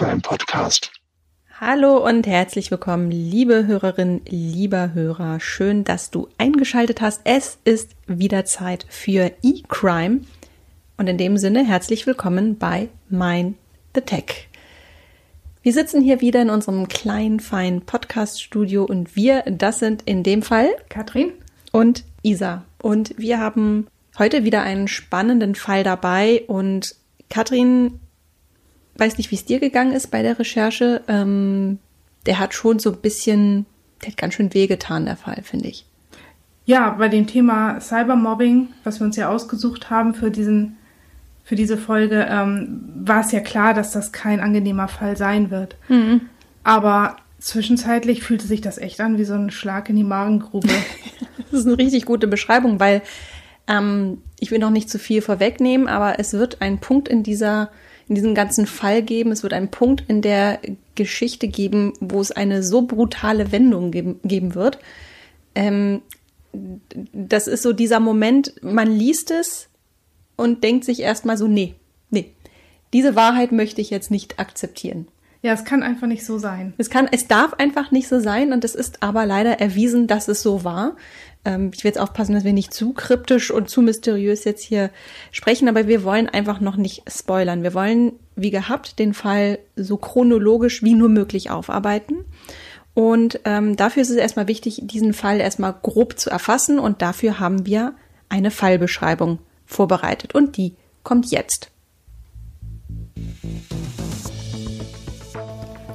der E-Crime Podcast. Hallo und herzlich willkommen, liebe Hörerin, lieber Hörer. Schön, dass du eingeschaltet hast. Es ist wieder Zeit für E-Crime. Und in dem Sinne herzlich willkommen bei Mein The Tech. Wir sitzen hier wieder in unserem kleinen, feinen Podcast-Studio und wir, das sind in dem Fall Katrin und Isa. Und wir haben heute wieder einen spannenden Fall dabei und Katrin weiß nicht, wie es dir gegangen ist bei der Recherche. Ähm, der hat schon so ein bisschen, der hat ganz schön wehgetan, der Fall, finde ich. Ja, bei dem Thema Cybermobbing, was wir uns ja ausgesucht haben für diesen, für diese Folge, ähm, war es ja klar, dass das kein angenehmer Fall sein wird. Mhm. Aber zwischenzeitlich fühlte sich das echt an wie so ein Schlag in die Magengrube. das ist eine richtig gute Beschreibung, weil ähm, ich will noch nicht zu viel vorwegnehmen, aber es wird ein Punkt in dieser in diesem ganzen Fall geben. Es wird einen Punkt in der Geschichte geben, wo es eine so brutale Wendung geben, geben wird. Ähm, das ist so dieser Moment, man liest es und denkt sich erstmal so, nee, nee, diese Wahrheit möchte ich jetzt nicht akzeptieren. Ja, es kann einfach nicht so sein. Es kann, es darf einfach nicht so sein und es ist aber leider erwiesen, dass es so war. Ähm, ich will jetzt aufpassen, dass wir nicht zu kryptisch und zu mysteriös jetzt hier sprechen, aber wir wollen einfach noch nicht spoilern. Wir wollen, wie gehabt, den Fall so chronologisch wie nur möglich aufarbeiten. Und ähm, dafür ist es erstmal wichtig, diesen Fall erstmal grob zu erfassen und dafür haben wir eine Fallbeschreibung vorbereitet und die kommt jetzt.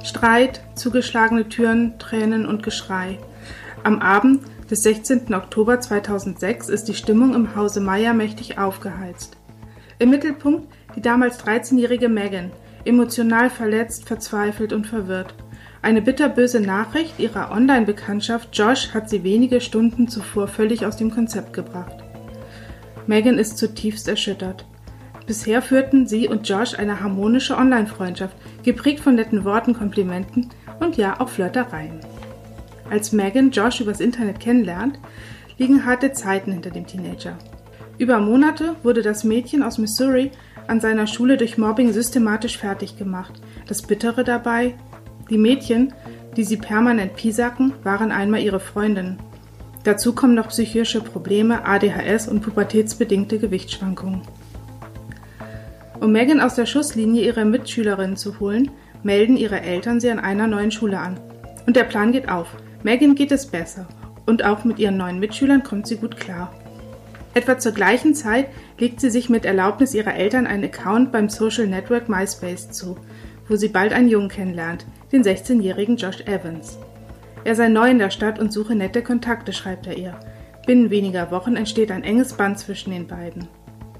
Streit, zugeschlagene Türen, Tränen und Geschrei. Am Abend des 16. Oktober 2006 ist die Stimmung im Hause Meyer mächtig aufgeheizt. Im Mittelpunkt die damals 13-jährige Megan, emotional verletzt, verzweifelt und verwirrt. Eine bitterböse Nachricht ihrer Online-Bekanntschaft Josh hat sie wenige Stunden zuvor völlig aus dem Konzept gebracht. Megan ist zutiefst erschüttert. Bisher führten sie und Josh eine harmonische Online-Freundschaft, geprägt von netten Worten, Komplimenten und ja auch Flirtereien. Als Megan Josh übers Internet kennenlernt, liegen harte Zeiten hinter dem Teenager. Über Monate wurde das Mädchen aus Missouri an seiner Schule durch Mobbing systematisch fertig gemacht. Das Bittere dabei, die Mädchen, die sie permanent piesacken, waren einmal ihre Freundinnen. Dazu kommen noch psychische Probleme, ADHS und pubertätsbedingte Gewichtsschwankungen. Um Megan aus der Schusslinie ihrer Mitschülerinnen zu holen, melden ihre Eltern sie an einer neuen Schule an. Und der Plan geht auf. Megan geht es besser und auch mit ihren neuen Mitschülern kommt sie gut klar. Etwa zur gleichen Zeit legt sie sich mit Erlaubnis ihrer Eltern einen Account beim Social Network MySpace zu, wo sie bald einen Jungen kennenlernt, den 16-jährigen Josh Evans. Er sei neu in der Stadt und suche nette Kontakte, schreibt er ihr. Binnen weniger Wochen entsteht ein enges Band zwischen den beiden.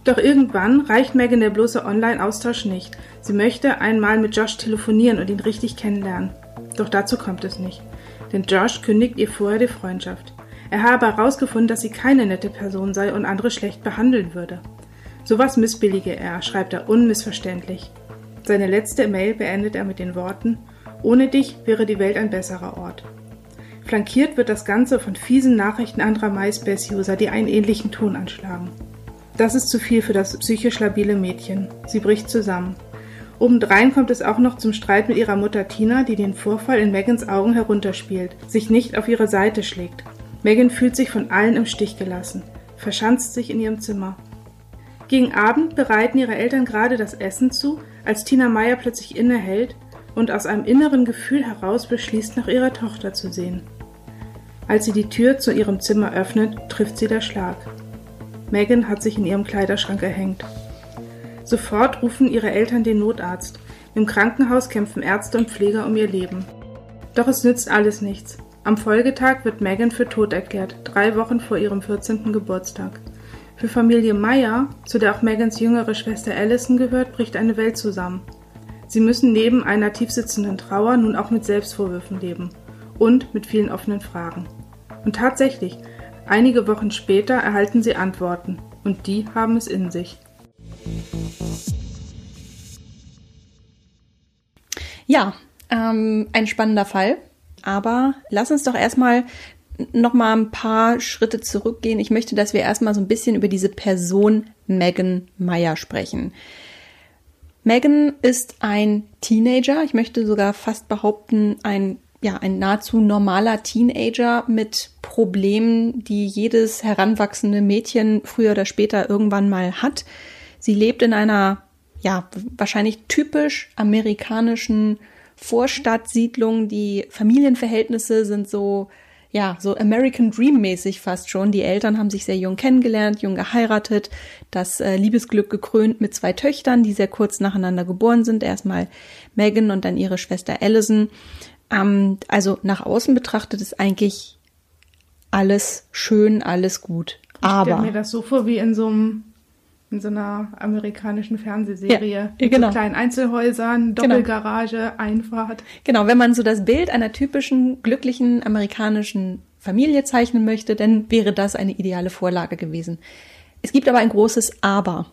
Doch irgendwann reicht Megan der bloße Online-Austausch nicht. Sie möchte einmal mit Josh telefonieren und ihn richtig kennenlernen. Doch dazu kommt es nicht denn Josh kündigt ihr vorher die Freundschaft. Er habe herausgefunden, dass sie keine nette Person sei und andere schlecht behandeln würde. Sowas missbillige er, schreibt er unmissverständlich. Seine letzte Mail beendet er mit den Worten Ohne dich wäre die Welt ein besserer Ort. Flankiert wird das Ganze von fiesen Nachrichten anderer MySpace-User, die einen ähnlichen Ton anschlagen. Das ist zu viel für das psychisch labile Mädchen. Sie bricht zusammen. Obendrein kommt es auch noch zum Streit mit ihrer Mutter Tina, die den Vorfall in Megans Augen herunterspielt, sich nicht auf ihre Seite schlägt. Megan fühlt sich von allen im Stich gelassen, verschanzt sich in ihrem Zimmer. Gegen Abend bereiten ihre Eltern gerade das Essen zu, als Tina Meyer plötzlich innehält und aus einem inneren Gefühl heraus beschließt, nach ihrer Tochter zu sehen. Als sie die Tür zu ihrem Zimmer öffnet, trifft sie der Schlag. Megan hat sich in ihrem Kleiderschrank erhängt. Sofort rufen ihre Eltern den Notarzt. Im Krankenhaus kämpfen Ärzte und Pfleger um ihr Leben. Doch es nützt alles nichts. Am Folgetag wird Megan für tot erklärt, drei Wochen vor ihrem 14. Geburtstag. Für Familie Meyer, zu der auch Megans jüngere Schwester Allison gehört, bricht eine Welt zusammen. Sie müssen neben einer tiefsitzenden Trauer nun auch mit Selbstvorwürfen leben und mit vielen offenen Fragen. Und tatsächlich, einige Wochen später erhalten sie Antworten, und die haben es in sich. Ja, ähm, ein spannender Fall. Aber lass uns doch erstmal noch mal ein paar Schritte zurückgehen. Ich möchte, dass wir erstmal so ein bisschen über diese Person Megan Meyer sprechen. Megan ist ein Teenager, ich möchte sogar fast behaupten, ein ja, ein nahezu normaler Teenager mit Problemen, die jedes heranwachsende Mädchen früher oder später irgendwann mal hat. Sie lebt in einer, ja, wahrscheinlich typisch amerikanischen Vorstadtsiedlung. Die Familienverhältnisse sind so, ja, so American Dream mäßig fast schon. Die Eltern haben sich sehr jung kennengelernt, jung geheiratet, das äh, Liebesglück gekrönt mit zwei Töchtern, die sehr kurz nacheinander geboren sind. Erstmal Megan und dann ihre Schwester Allison. Ähm, also nach außen betrachtet ist eigentlich alles schön, alles gut. Aber. Ich stelle mir das so vor wie in so einem in so einer amerikanischen Fernsehserie. Ja, mit genau. so kleinen Einzelhäusern, genau. Doppelgarage, genau. Einfahrt. Genau, wenn man so das Bild einer typischen, glücklichen amerikanischen Familie zeichnen möchte, dann wäre das eine ideale Vorlage gewesen. Es gibt aber ein großes Aber,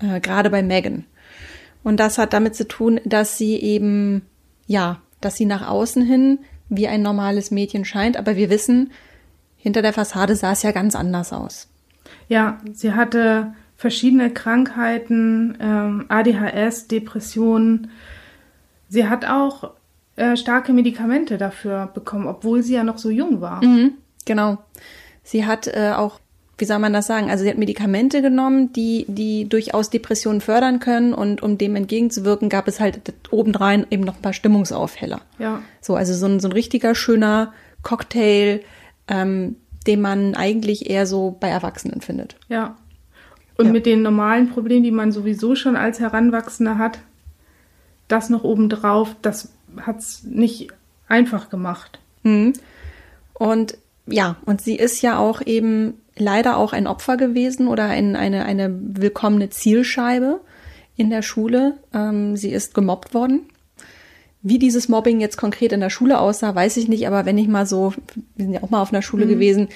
äh, gerade bei Megan. Und das hat damit zu tun, dass sie eben, ja, dass sie nach außen hin wie ein normales Mädchen scheint, aber wir wissen, hinter der Fassade sah es ja ganz anders aus. Ja, sie hatte verschiedene Krankheiten, ähm, ADHS, Depressionen. Sie hat auch äh, starke Medikamente dafür bekommen, obwohl sie ja noch so jung war. Mhm, genau. Sie hat äh, auch wie soll man das sagen? Also sie hat Medikamente genommen, die, die durchaus Depressionen fördern können und um dem entgegenzuwirken, gab es halt obendrein eben noch ein paar Stimmungsaufheller. Ja. So, also so ein, so ein richtiger schöner Cocktail, ähm, den man eigentlich eher so bei Erwachsenen findet. Ja. Und ja. mit den normalen Problemen, die man sowieso schon als Heranwachsender hat, das noch obendrauf, das hat's nicht einfach gemacht. Mhm. Und ja, und sie ist ja auch eben leider auch ein Opfer gewesen oder ein, eine, eine willkommene Zielscheibe in der Schule. Ähm, sie ist gemobbt worden. Wie dieses Mobbing jetzt konkret in der Schule aussah, weiß ich nicht, aber wenn ich mal so, wir sind ja auch mal auf einer Schule mhm. gewesen,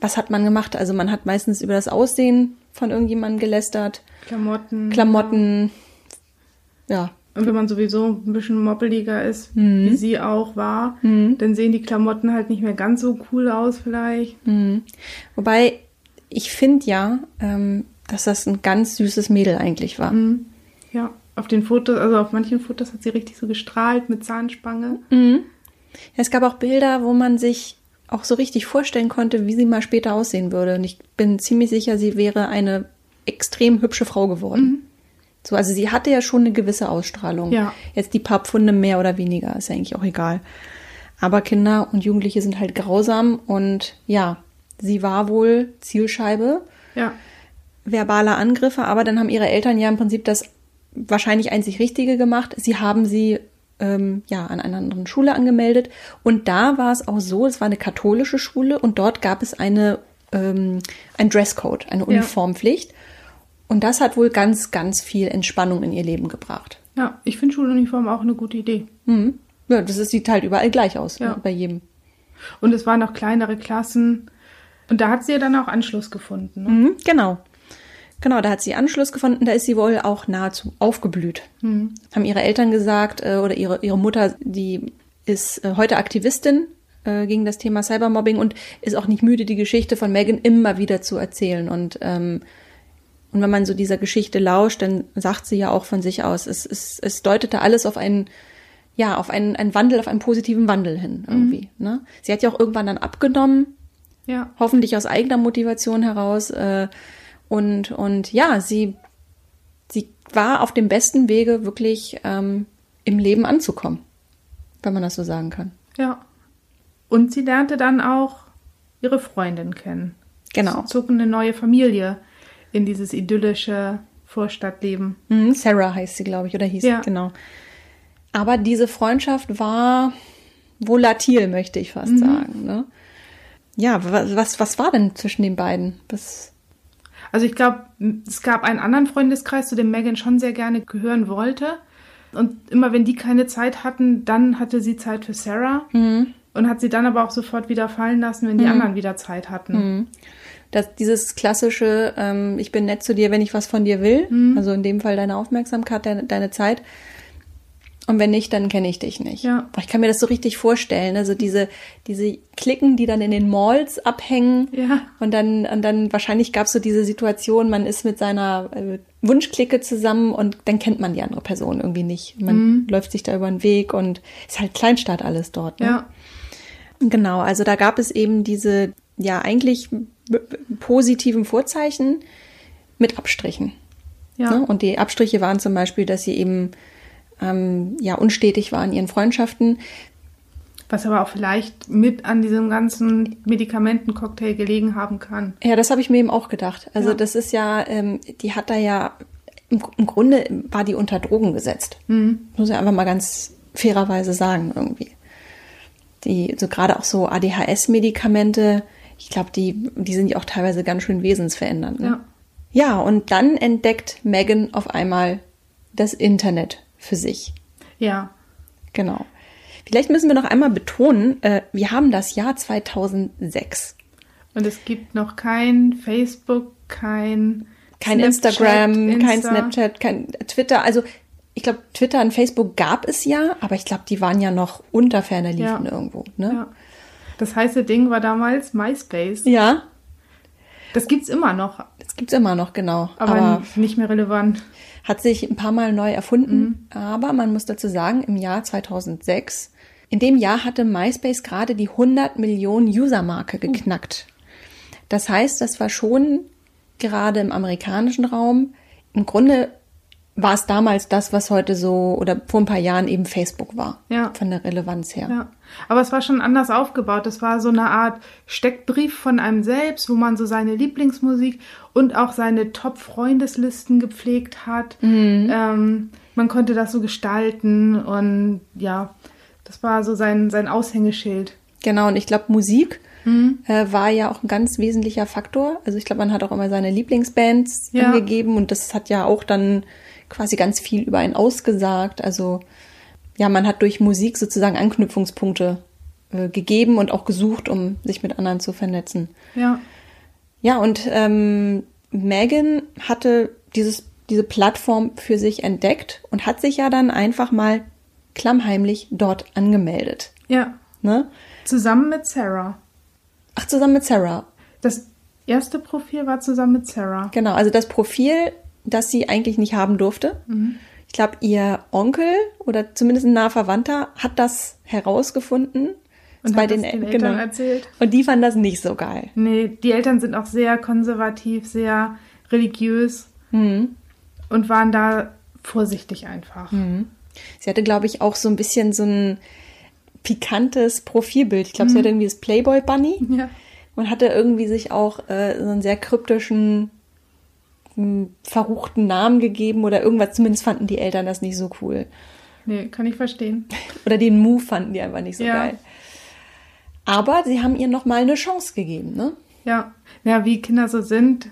was hat man gemacht? Also man hat meistens über das Aussehen von irgendjemandem gelästert. Klamotten. Klamotten. Ja, und wenn man sowieso ein bisschen moppeliger ist, mhm. wie sie auch war, mhm. dann sehen die Klamotten halt nicht mehr ganz so cool aus vielleicht. Mhm. Wobei, ich finde ja, ähm, dass das ein ganz süßes Mädel eigentlich war. Mhm. Ja, auf den Fotos, also auf manchen Fotos hat sie richtig so gestrahlt mit Zahnspange. Mhm. Ja, es gab auch Bilder, wo man sich auch so richtig vorstellen konnte, wie sie mal später aussehen würde. Und ich bin ziemlich sicher, sie wäre eine extrem hübsche Frau geworden. So, also sie hatte ja schon eine gewisse Ausstrahlung. Ja. Jetzt die paar Pfunde mehr oder weniger, ist ja eigentlich auch egal. Aber Kinder und Jugendliche sind halt grausam und ja, sie war wohl Zielscheibe ja. verbaler Angriffe, aber dann haben ihre Eltern ja im Prinzip das wahrscheinlich einzig Richtige gemacht. Sie haben sie ähm, ja an einer anderen Schule angemeldet und da war es auch so, es war eine katholische Schule und dort gab es eine ähm, ein Dresscode, eine Uniformpflicht. Ja. Und das hat wohl ganz, ganz viel Entspannung in ihr Leben gebracht. Ja, ich finde Schuluniform auch eine gute Idee. Mhm. Ja, das ist, sieht halt überall gleich aus, ja. ne, bei jedem. Und es waren noch kleinere Klassen. Und da hat sie ja dann auch Anschluss gefunden. Ne? Mhm, genau. Genau, da hat sie Anschluss gefunden. Da ist sie wohl auch nahezu aufgeblüht. Mhm. Haben ihre Eltern gesagt, äh, oder ihre, ihre Mutter, die ist äh, heute Aktivistin äh, gegen das Thema Cybermobbing und ist auch nicht müde, die Geschichte von Megan immer wieder zu erzählen. Und ähm, und wenn man so dieser Geschichte lauscht, dann sagt sie ja auch von sich aus, es, es, es deutete alles auf einen, ja, auf einen, einen Wandel, auf einen positiven Wandel hin irgendwie. Mhm. Ne? Sie hat ja auch irgendwann dann abgenommen, ja. hoffentlich aus eigener Motivation heraus. Äh, und, und ja, sie, sie war auf dem besten Wege, wirklich ähm, im Leben anzukommen, wenn man das so sagen kann. Ja. Und sie lernte dann auch ihre Freundin kennen. Genau. Sie zog eine neue Familie in dieses idyllische Vorstadtleben. Mhm, Sarah heißt sie, glaube ich, oder hieß ja. sie, genau. Aber diese Freundschaft war volatil, möchte ich fast mhm. sagen. Ne? Ja, was, was war denn zwischen den beiden? Was also ich glaube, es gab einen anderen Freundeskreis, zu dem Megan schon sehr gerne gehören wollte. Und immer wenn die keine Zeit hatten, dann hatte sie Zeit für Sarah. Mhm. Und hat sie dann aber auch sofort wieder fallen lassen, wenn die mhm. anderen wieder Zeit hatten. Dass dieses klassische, ähm, ich bin nett zu dir, wenn ich was von dir will, mhm. also in dem Fall deine Aufmerksamkeit, deine, deine Zeit. Und wenn nicht, dann kenne ich dich nicht. Ja. Ich kann mir das so richtig vorstellen. Also diese, diese Klicken, die dann in den Malls abhängen. Ja. Und dann, und dann wahrscheinlich gab es so diese Situation, man ist mit seiner, äh, Wunschklicke zusammen und dann kennt man die andere Person irgendwie nicht. Man mhm. läuft sich da über den Weg und ist halt Kleinstadt alles dort. Ne? Ja. Genau, also da gab es eben diese, ja, eigentlich positiven Vorzeichen mit Abstrichen. Ja. Ne? Und die Abstriche waren zum Beispiel, dass sie eben ähm, ja unstetig waren in ihren Freundschaften. Was aber auch vielleicht mit an diesem ganzen Medikamentencocktail gelegen haben kann. Ja, das habe ich mir eben auch gedacht. Also ja. das ist ja, ähm, die hat da ja, im, im Grunde war die unter Drogen gesetzt. Mhm. Muss ich einfach mal ganz fairerweise sagen irgendwie. Die, so gerade auch so ADHS-Medikamente, ich glaube, die, die sind ja auch teilweise ganz schön wesensverändernd. Ne? Ja. Ja, und dann entdeckt Megan auf einmal das Internet für sich. Ja. Genau. Vielleicht müssen wir noch einmal betonen, äh, wir haben das Jahr 2006. Und es gibt noch kein Facebook, kein kein Snapchat, Instagram, Insta. kein Snapchat, kein Twitter. Also ich glaube, Twitter und Facebook gab es ja, aber ich glaube, die waren ja noch unter ferner Liefen ja. irgendwo. Ne? Ja. Das heiße Ding war damals MySpace. Ja. Das gibt's immer noch. Das gibt's immer noch, genau. Aber, aber nicht mehr relevant. Hat sich ein paar Mal neu erfunden. Mhm. Aber man muss dazu sagen, im Jahr 2006, in dem Jahr hatte MySpace gerade die 100 Millionen User-Marke oh. geknackt. Das heißt, das war schon gerade im amerikanischen Raum im Grunde war es damals das, was heute so oder vor ein paar Jahren eben Facebook war. Ja. Von der Relevanz her. Ja. Aber es war schon anders aufgebaut. Es war so eine Art Steckbrief von einem selbst, wo man so seine Lieblingsmusik und auch seine Top-Freundeslisten gepflegt hat. Mhm. Ähm, man konnte das so gestalten und ja, das war so sein, sein Aushängeschild. Genau, und ich glaube, Musik mhm. äh, war ja auch ein ganz wesentlicher Faktor. Also ich glaube, man hat auch immer seine Lieblingsbands ja. angegeben und das hat ja auch dann quasi ganz viel über einen ausgesagt. Also ja, man hat durch Musik sozusagen Anknüpfungspunkte äh, gegeben und auch gesucht, um sich mit anderen zu vernetzen. Ja. Ja, und ähm, Megan hatte dieses, diese Plattform für sich entdeckt und hat sich ja dann einfach mal klammheimlich dort angemeldet. Ja. Ne? Zusammen mit Sarah. Ach, zusammen mit Sarah. Das erste Profil war zusammen mit Sarah. Genau, also das Profil das sie eigentlich nicht haben durfte. Mhm. Ich glaube, ihr Onkel oder zumindest ein naher Verwandter hat das herausgefunden. Und bei den, den, Eltern genau. erzählt. Und die fanden das nicht so geil. Nee, die Eltern sind auch sehr konservativ, sehr religiös mhm. und waren da vorsichtig einfach. Mhm. Sie hatte, glaube ich, auch so ein bisschen so ein pikantes Profilbild. Ich glaube, sie mhm. hatte irgendwie das Playboy Bunny. Ja. Und hatte irgendwie sich auch äh, so einen sehr kryptischen verruchten Namen gegeben oder irgendwas. Zumindest fanden die Eltern das nicht so cool. Nee, kann ich verstehen. Oder den Move fanden die einfach nicht so ja. geil. Aber sie haben ihr nochmal eine Chance gegeben, ne? Ja. Ja, wie Kinder so sind.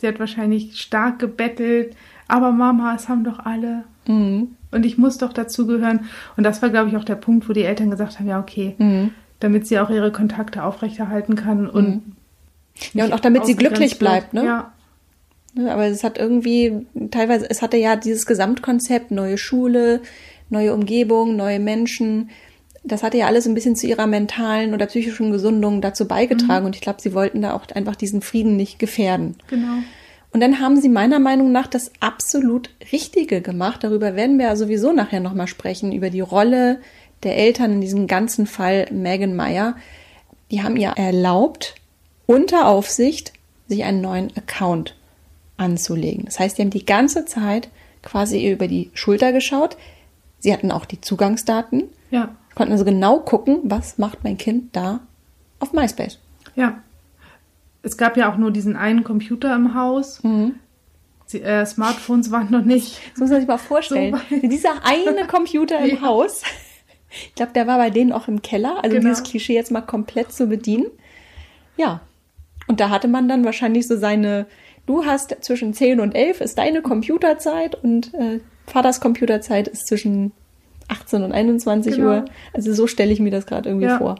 Sie hat wahrscheinlich stark gebettelt. Aber Mama, es haben doch alle. Mhm. Und ich muss doch dazugehören. Und das war, glaube ich, auch der Punkt, wo die Eltern gesagt haben, ja, okay, mhm. damit sie auch ihre Kontakte aufrechterhalten kann und mhm. ja, und auch damit sie glücklich bleibt, ne? Ja. Ne, aber es hat irgendwie teilweise, es hatte ja dieses Gesamtkonzept, neue Schule, neue Umgebung, neue Menschen. Das hatte ja alles ein bisschen zu ihrer mentalen oder psychischen Gesundung dazu beigetragen. Mhm. Und ich glaube, sie wollten da auch einfach diesen Frieden nicht gefährden. Genau. Und dann haben sie meiner Meinung nach das absolut Richtige gemacht. Darüber werden wir ja sowieso nachher nochmal sprechen, über die Rolle der Eltern in diesem ganzen Fall Megan Meyer. Die haben ihr erlaubt, unter Aufsicht sich einen neuen Account anzulegen. Das heißt, die haben die ganze Zeit quasi über die Schulter geschaut. Sie hatten auch die Zugangsdaten. Ja. Konnten also genau gucken, was macht mein Kind da auf MySpace. Ja. Es gab ja auch nur diesen einen Computer im Haus. Mhm. Die, äh, Smartphones waren noch nicht. Das muss man sich mal vorstellen. So Dieser eine Computer im ja. Haus. Ich glaube, der war bei denen auch im Keller. Also genau. dieses Klischee jetzt mal komplett zu bedienen. Ja. Und da hatte man dann wahrscheinlich so seine du hast zwischen 10 und 11 ist deine Computerzeit und äh, Vaters Computerzeit ist zwischen 18 und 21 genau. Uhr. Also so stelle ich mir das gerade irgendwie ja. vor.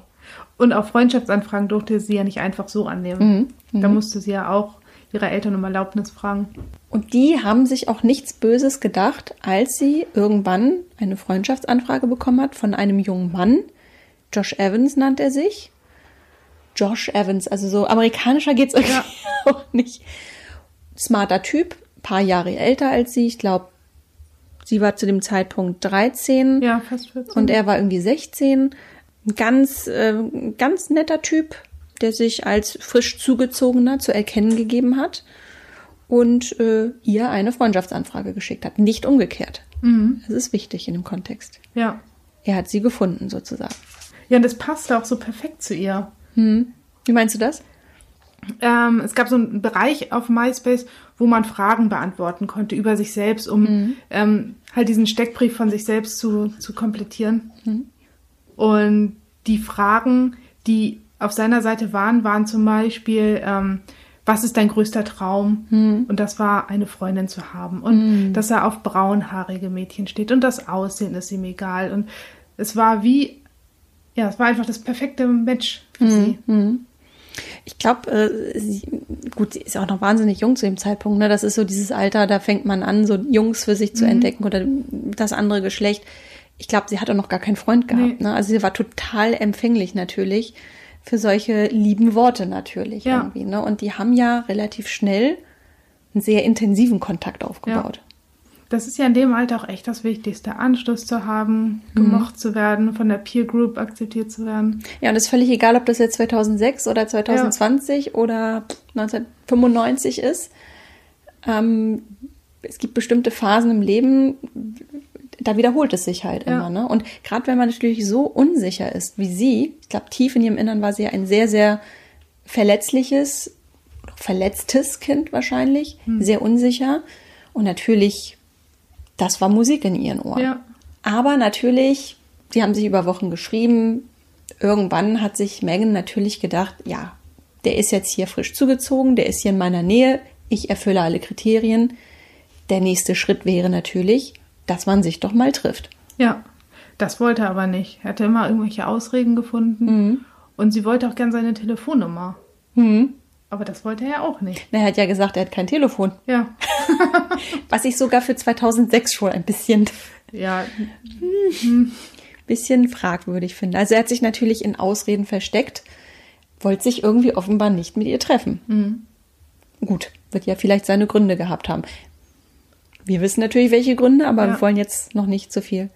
Und auch Freundschaftsanfragen durfte sie ja nicht einfach so annehmen. Mhm. Da mhm. musste sie ja auch ihre Eltern um Erlaubnis fragen. Und die haben sich auch nichts Böses gedacht, als sie irgendwann eine Freundschaftsanfrage bekommen hat von einem jungen Mann. Josh Evans nannte er sich. Josh Evans, also so amerikanischer geht's irgendwie ja. auch nicht smarter Typ, paar Jahre älter als sie. Ich glaube, sie war zu dem Zeitpunkt 13. Ja, fast 14. Und er war irgendwie 16. Ein ganz, äh, ganz netter Typ, der sich als frisch zugezogener zu erkennen gegeben hat und äh, ihr eine Freundschaftsanfrage geschickt hat. Nicht umgekehrt. Mhm. Das ist wichtig in dem Kontext. Ja. Er hat sie gefunden, sozusagen. Ja, und das passte auch so perfekt zu ihr. Hm. Wie meinst du das? Ähm, es gab so einen Bereich auf MySpace, wo man Fragen beantworten konnte über sich selbst, um Mhm. ähm, halt diesen Steckbrief von sich selbst zu, zu komplettieren. Und die Fragen, die auf seiner Seite waren, waren zum Beispiel, ähm, was ist dein größter Traum? Und das war, eine Freundin zu haben. Und dass er auf braunhaarige Mädchen steht. Und das Aussehen ist ihm egal. Und es war wie, ja, es war einfach das perfekte Match für sie. Ich glaube, äh, sie, gut, sie ist auch noch wahnsinnig jung zu dem Zeitpunkt. Ne? Das ist so dieses Alter, da fängt man an, so Jungs für sich zu entdecken oder das andere Geschlecht. Ich glaube, sie hat auch noch gar keinen Freund gehabt. Nee. Ne? Also sie war total empfänglich natürlich für solche lieben Worte natürlich Ja. irgendwie. Ne? Und die haben ja relativ schnell einen sehr intensiven Kontakt aufgebaut. Das ist ja in dem Alter auch echt das Wichtigste, Anschluss zu haben, gemocht zu werden, von der Peer Group akzeptiert zu werden. Ja, und es ist völlig egal, ob das jetzt 2006 oder 2020 oder 1995 ist. Ähm, es gibt bestimmte Phasen im Leben, da wiederholt es sich halt Ja. immer. Ne? Und gerade wenn man natürlich so unsicher ist wie sie, ich glaube, tief in ihrem Innern war sie ja ein sehr, sehr verletzliches, verletztes Kind wahrscheinlich, Hm. sehr unsicher. Und natürlich, das war Musik in ihren Ohren. Ja. Aber natürlich, die haben sich über Wochen geschrieben. Irgendwann hat sich Megan natürlich gedacht, ja, der ist jetzt hier frisch zugezogen, der ist hier in meiner Nähe, ich erfülle alle Kriterien. Der nächste Schritt wäre natürlich, dass man sich doch mal trifft. Ja, das wollte er aber nicht. Er hatte immer irgendwelche Ausreden gefunden. Mhm. Und sie wollte auch gern seine Telefonnummer. Hm. Aber das wollte er auch nicht. Na, Er hat ja gesagt, er hat kein Telefon. Ja. Was ich sogar für 2006 schon ein bisschen, Ja, bisschen fragwürdig finde. Also er hat sich natürlich in Ausreden versteckt, wollte sich irgendwie offenbar nicht mit ihr treffen. Gut, wird ja vielleicht seine Gründe gehabt haben. Wir wissen natürlich, welche Gründe, aber Ja. wir wollen jetzt noch nicht so viel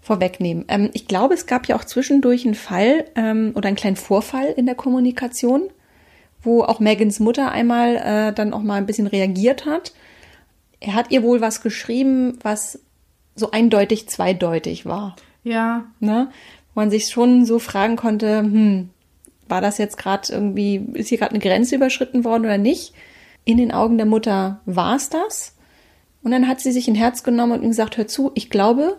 vorwegnehmen. Ähm, ich glaube, es gab ja auch zwischendurch einen Fall ähm, oder einen kleinen Vorfall in der Kommunikation, wo auch Megans Mutter einmal äh, dann auch mal ein bisschen reagiert hat. Er hat ihr wohl was geschrieben, was so eindeutig zweideutig war ja, ne? Wo man sich schon so fragen konnte, hm, war das jetzt gerade irgendwie, ist hier gerade eine Grenze überschritten worden oder nicht? In den Augen der Mutter war es das. Und dann hat sie sich ein Herz genommen und ihm gesagt, hör zu, ich glaube,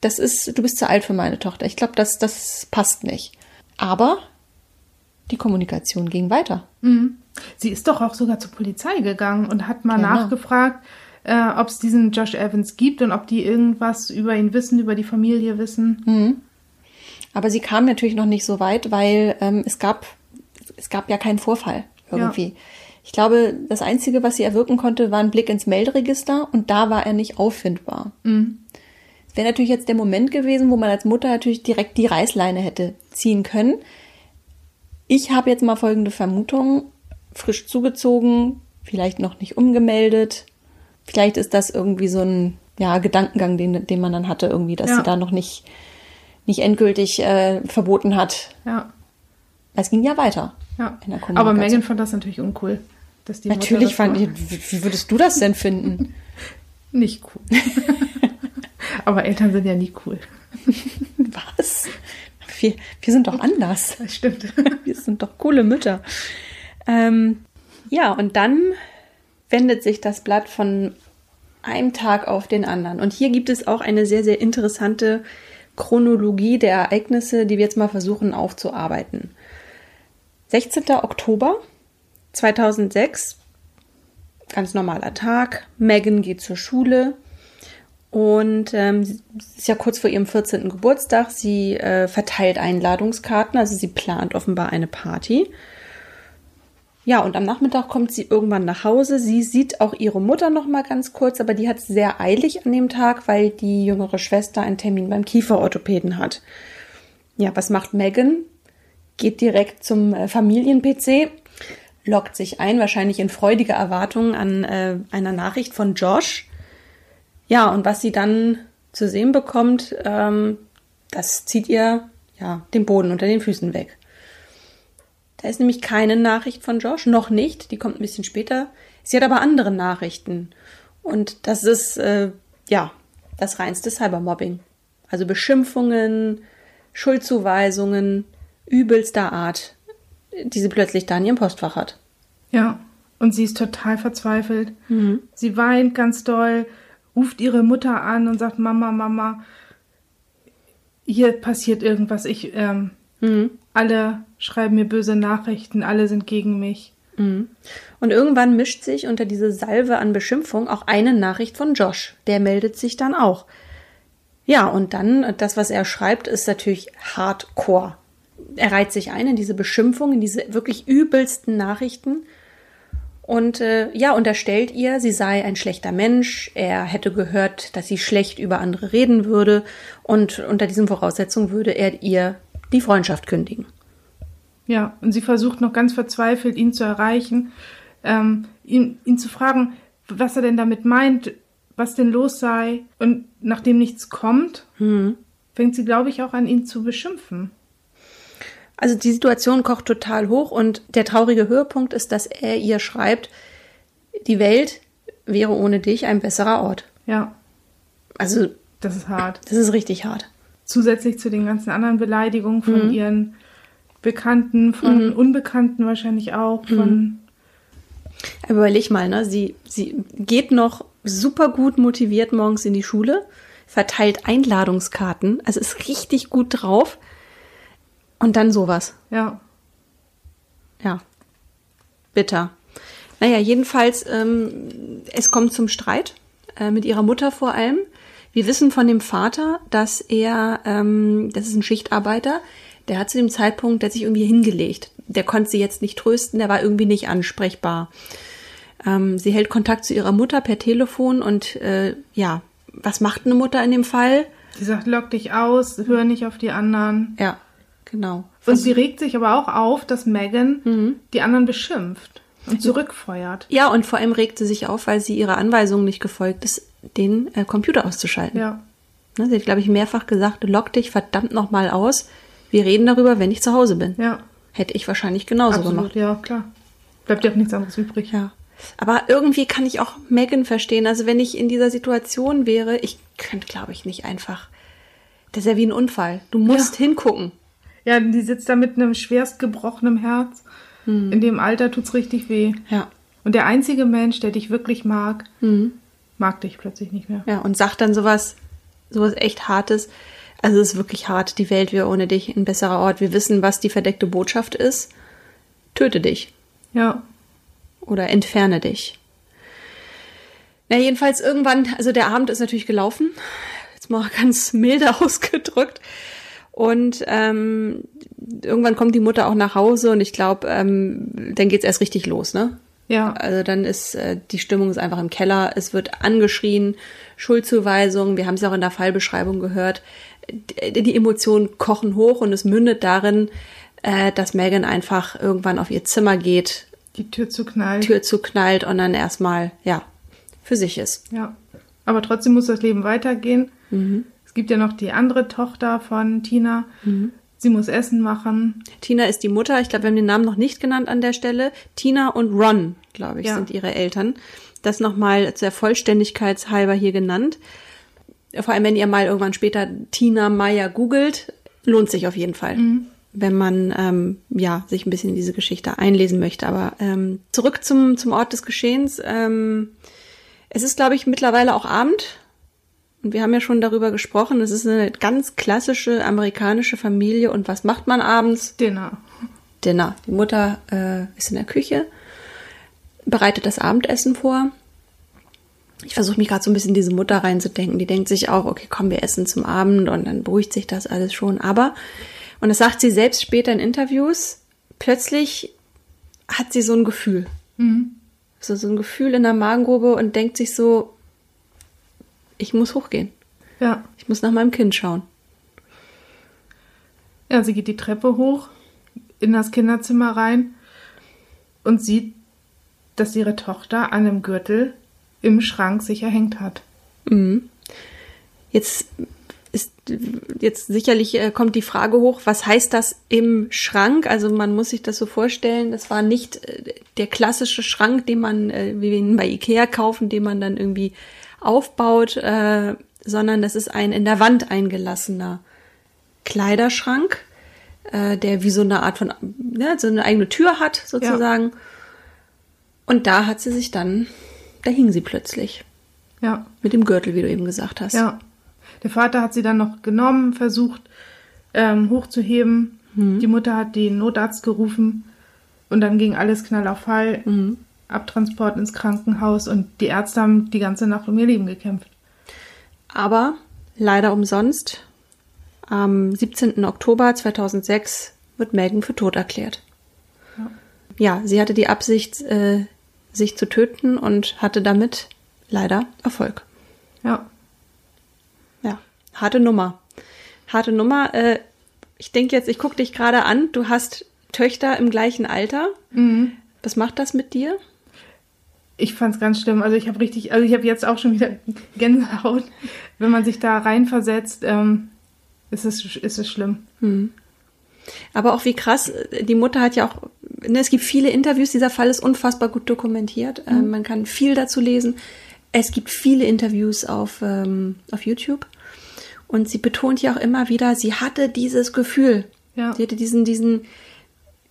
das ist, du bist zu alt für meine Tochter. Ich glaube, das, das passt nicht. Aber die Kommunikation ging weiter. sie ist doch auch sogar zur Polizei gegangen und hat mal Genau. nachgefragt, äh, ob es diesen Josh Evans gibt und ob die irgendwas über ihn wissen, über die Familie wissen. Aber sie kam natürlich noch nicht so weit, weil ähm, es gab es gab ja keinen Vorfall irgendwie. Ich glaube, das Einzige, was sie erwirken konnte, war ein Blick ins Melderegister und da war er nicht auffindbar. Es wäre natürlich jetzt der Moment gewesen, wo man als Mutter natürlich direkt die Reißleine hätte ziehen können. Ich habe jetzt mal folgende Vermutung. Frisch zugezogen, vielleicht noch nicht umgemeldet. Vielleicht ist das irgendwie so ein ja, Gedankengang, den, den man dann hatte, irgendwie, dass Ja. sie da noch nicht, nicht endgültig äh, verboten hat. Ja, Es ging ja weiter. ja. In der Aber. Megan fand das natürlich uncool. Dass die Natürlich das fand ich, wie würdest du das denn finden? Nicht cool. Aber Eltern sind ja nie cool. Was? Wir, wir sind doch anders. Das stimmt. Wir sind doch coole Mütter. Ähm, ja, und dann wendet sich das Blatt von einem Tag auf den anderen. Und hier gibt es auch eine sehr, sehr interessante Chronologie der Ereignisse, die wir jetzt mal versuchen aufzuarbeiten. 16. Oktober 2006, ganz normaler Tag. Megan geht zur Schule. Und ähm, ist ja kurz vor ihrem 14. Geburtstag. Sie äh, verteilt Einladungskarten, also sie plant offenbar eine Party. Ja, und am Nachmittag kommt sie irgendwann nach Hause. Sie sieht auch ihre Mutter noch mal ganz kurz, aber die hat es sehr eilig an dem Tag, weil die jüngere Schwester einen Termin beim Kieferorthopäden hat. Ja, was macht Megan? Geht direkt zum äh, Familien-PC, loggt sich ein, wahrscheinlich in freudiger Erwartung an äh, einer Nachricht von Josh. Ja, und was sie dann zu sehen bekommt, ähm, das zieht ihr ja den Boden unter den Füßen weg. Da ist nämlich keine Nachricht von Josh, noch nicht, die kommt ein bisschen später. Sie hat aber andere Nachrichten. Und das ist, äh, ja, das reinste Cybermobbing. Also Beschimpfungen, Schuldzuweisungen übelster Art, die sie plötzlich da in ihrem Postfach hat. Ja, und sie ist total verzweifelt. Mhm. Sie weint ganz doll, ruft ihre Mutter an und sagt, Mama, Mama, hier passiert irgendwas. Ich, ähm, mhm. alle schreiben mir böse Nachrichten, alle sind gegen mich. Mhm. Und irgendwann mischt sich unter diese Salve an Beschimpfung auch eine Nachricht von Josh. Der meldet sich dann auch. Ja, und dann, das, was er schreibt, ist natürlich hardcore. Er reiht sich ein in diese Beschimpfung, in diese wirklich übelsten Nachrichten und äh, ja, unterstellt ihr, sie sei ein schlechter Mensch, er hätte gehört, dass sie schlecht über andere reden würde und unter diesen Voraussetzungen würde er ihr die Freundschaft kündigen. Ja, und sie versucht noch ganz verzweifelt, ihn zu erreichen, ähm, ihn, ihn zu fragen, was er denn damit meint, was denn los sei. Und nachdem nichts kommt, hm. fängt sie, glaube ich, auch an, ihn zu beschimpfen. Also die Situation kocht total hoch und der traurige Höhepunkt ist, dass er ihr schreibt, die Welt wäre ohne dich ein besserer Ort. Ja. Also. Das ist hart. Das ist richtig hart. Zusätzlich zu den ganzen anderen Beleidigungen von mhm. ihren Bekannten, von mhm. Unbekannten wahrscheinlich auch, von. Mhm. Aber überleg mal, ne? Sie, sie geht noch super gut motiviert morgens in die Schule, verteilt Einladungskarten, also ist richtig gut drauf und dann sowas. Ja. Ja. Bitter. Naja, jedenfalls, ähm, es kommt zum Streit äh, mit ihrer Mutter vor allem. Wir wissen von dem Vater, dass er, ähm, das ist ein Schichtarbeiter, der hat zu dem Zeitpunkt, der hat sich irgendwie hingelegt. Der konnte sie jetzt nicht trösten, der war irgendwie nicht ansprechbar. Ähm, sie hält Kontakt zu ihrer Mutter per Telefon und äh, ja, was macht eine Mutter in dem Fall? Sie sagt, lock dich aus, hör nicht auf die anderen. Ja. Genau. Und sie regt sich aber auch auf, dass Megan mhm. die anderen beschimpft und zurückfeuert. Ja, und vor allem regt sie sich auf, weil sie ihrer Anweisung nicht gefolgt ist, den äh, Computer auszuschalten. Ja. Ne, sie hat, glaube ich, mehrfach gesagt, lock dich verdammt nochmal aus. Wir reden darüber, wenn ich zu Hause bin. Ja. Hätte ich wahrscheinlich genauso Absolut, gemacht. Ja, klar. Bleibt ja auch nichts anderes übrig. Ja. Aber irgendwie kann ich auch Megan verstehen. Also wenn ich in dieser Situation wäre, ich könnte, glaube ich, nicht einfach. Das ist ja wie ein Unfall. Du musst ja. hingucken. Ja, die sitzt da mit einem schwerst gebrochenen Herz. Mhm. In dem Alter tut's richtig weh. Ja. Und der einzige Mensch, der dich wirklich mag, mhm. mag dich plötzlich nicht mehr. Ja, und sagt dann sowas, sowas echt Hartes. Also es ist wirklich hart. Die Welt wäre ohne dich ein besserer Ort. Wir wissen, was die verdeckte Botschaft ist. Töte dich. Ja. Oder entferne dich. Na, jedenfalls irgendwann, also der Abend ist natürlich gelaufen. Jetzt mal ganz milde ausgedrückt. Und ähm, irgendwann kommt die Mutter auch nach Hause und ich glaube, ähm, dann geht's erst richtig los, ne? Ja. Also dann ist äh, die Stimmung ist einfach im Keller. Es wird angeschrien, Schuldzuweisungen. Wir haben es ja auch in der Fallbeschreibung gehört. Die, die Emotionen kochen hoch und es mündet darin, äh, dass Megan einfach irgendwann auf ihr Zimmer geht, die Tür zuknallt, Tür zuknallt und dann erstmal ja für sich ist. Ja. Aber trotzdem muss das Leben weitergehen. Mhm. Es gibt ja noch die andere Tochter von Tina. Mhm. Sie muss Essen machen. Tina ist die Mutter. Ich glaube, wir haben den Namen noch nicht genannt an der Stelle. Tina und Ron, glaube ich, ja. sind ihre Eltern. Das nochmal zur Vollständigkeit halber hier genannt. Vor allem, wenn ihr mal irgendwann später Tina Meyer googelt, lohnt sich auf jeden Fall. Mhm. Wenn man ähm, ja sich ein bisschen in diese Geschichte einlesen möchte. Aber ähm, zurück zum, zum Ort des Geschehens. Ähm, es ist, glaube ich, mittlerweile auch Abend. Und wir haben ja schon darüber gesprochen, es ist eine ganz klassische amerikanische Familie. Und was macht man abends? Dinner. Dinner. Die Mutter äh, ist in der Küche, bereitet das Abendessen vor. Ich versuche mich gerade so ein bisschen in diese Mutter reinzudenken. Die denkt sich auch, okay, komm, wir essen zum Abend und dann beruhigt sich das alles schon. Aber, und das sagt sie selbst später in Interviews, plötzlich hat sie so ein Gefühl. Mhm. So, so ein Gefühl in der Magengrube und denkt sich so, ich muss hochgehen. Ja. Ich muss nach meinem Kind schauen. Ja, sie geht die Treppe hoch, in das Kinderzimmer rein und sieht, dass ihre Tochter an einem Gürtel im Schrank sich erhängt hat. Mhm. Jetzt ist jetzt sicherlich äh, kommt die Frage hoch, was heißt das im Schrank? Also man muss sich das so vorstellen, das war nicht äh, der klassische Schrank, den man, äh, wie wir ihn bei Ikea kaufen, den man dann irgendwie aufbaut, äh, sondern das ist ein in der Wand eingelassener Kleiderschrank, äh, der wie so eine Art von, ja, so eine eigene Tür hat sozusagen. Ja. Und da hat sie sich dann, da hing sie plötzlich. Ja. Mit dem Gürtel, wie du eben gesagt hast. Ja. Der Vater hat sie dann noch genommen, versucht ähm, hochzuheben. Mhm. Die Mutter hat den Notarzt gerufen und dann ging alles knall auf Fall. Mhm. Abtransport ins Krankenhaus und die Ärzte haben die ganze Nacht um ihr Leben gekämpft. Aber leider umsonst. Am 17. Oktober 2006 wird Megan für tot erklärt. Ja, ja sie hatte die Absicht, äh, sich zu töten und hatte damit leider Erfolg. Ja. Ja, harte Nummer. Harte Nummer. Äh, ich denke jetzt, ich gucke dich gerade an. Du hast Töchter im gleichen Alter. Mhm. Was macht das mit dir? Ich fand es ganz schlimm. Also ich habe richtig, also ich habe jetzt auch schon wieder Gänsehaut, wenn man sich da reinversetzt. Ähm, ist es, ist es schlimm. Mhm. Aber auch wie krass, die Mutter hat ja auch, ne, es gibt viele Interviews, dieser Fall ist unfassbar gut dokumentiert. Mhm. Ähm, man kann viel dazu lesen. Es gibt viele Interviews auf, ähm, auf YouTube. Und sie betont ja auch immer wieder, sie hatte dieses Gefühl. Ja. Sie hatte diesen, diesen,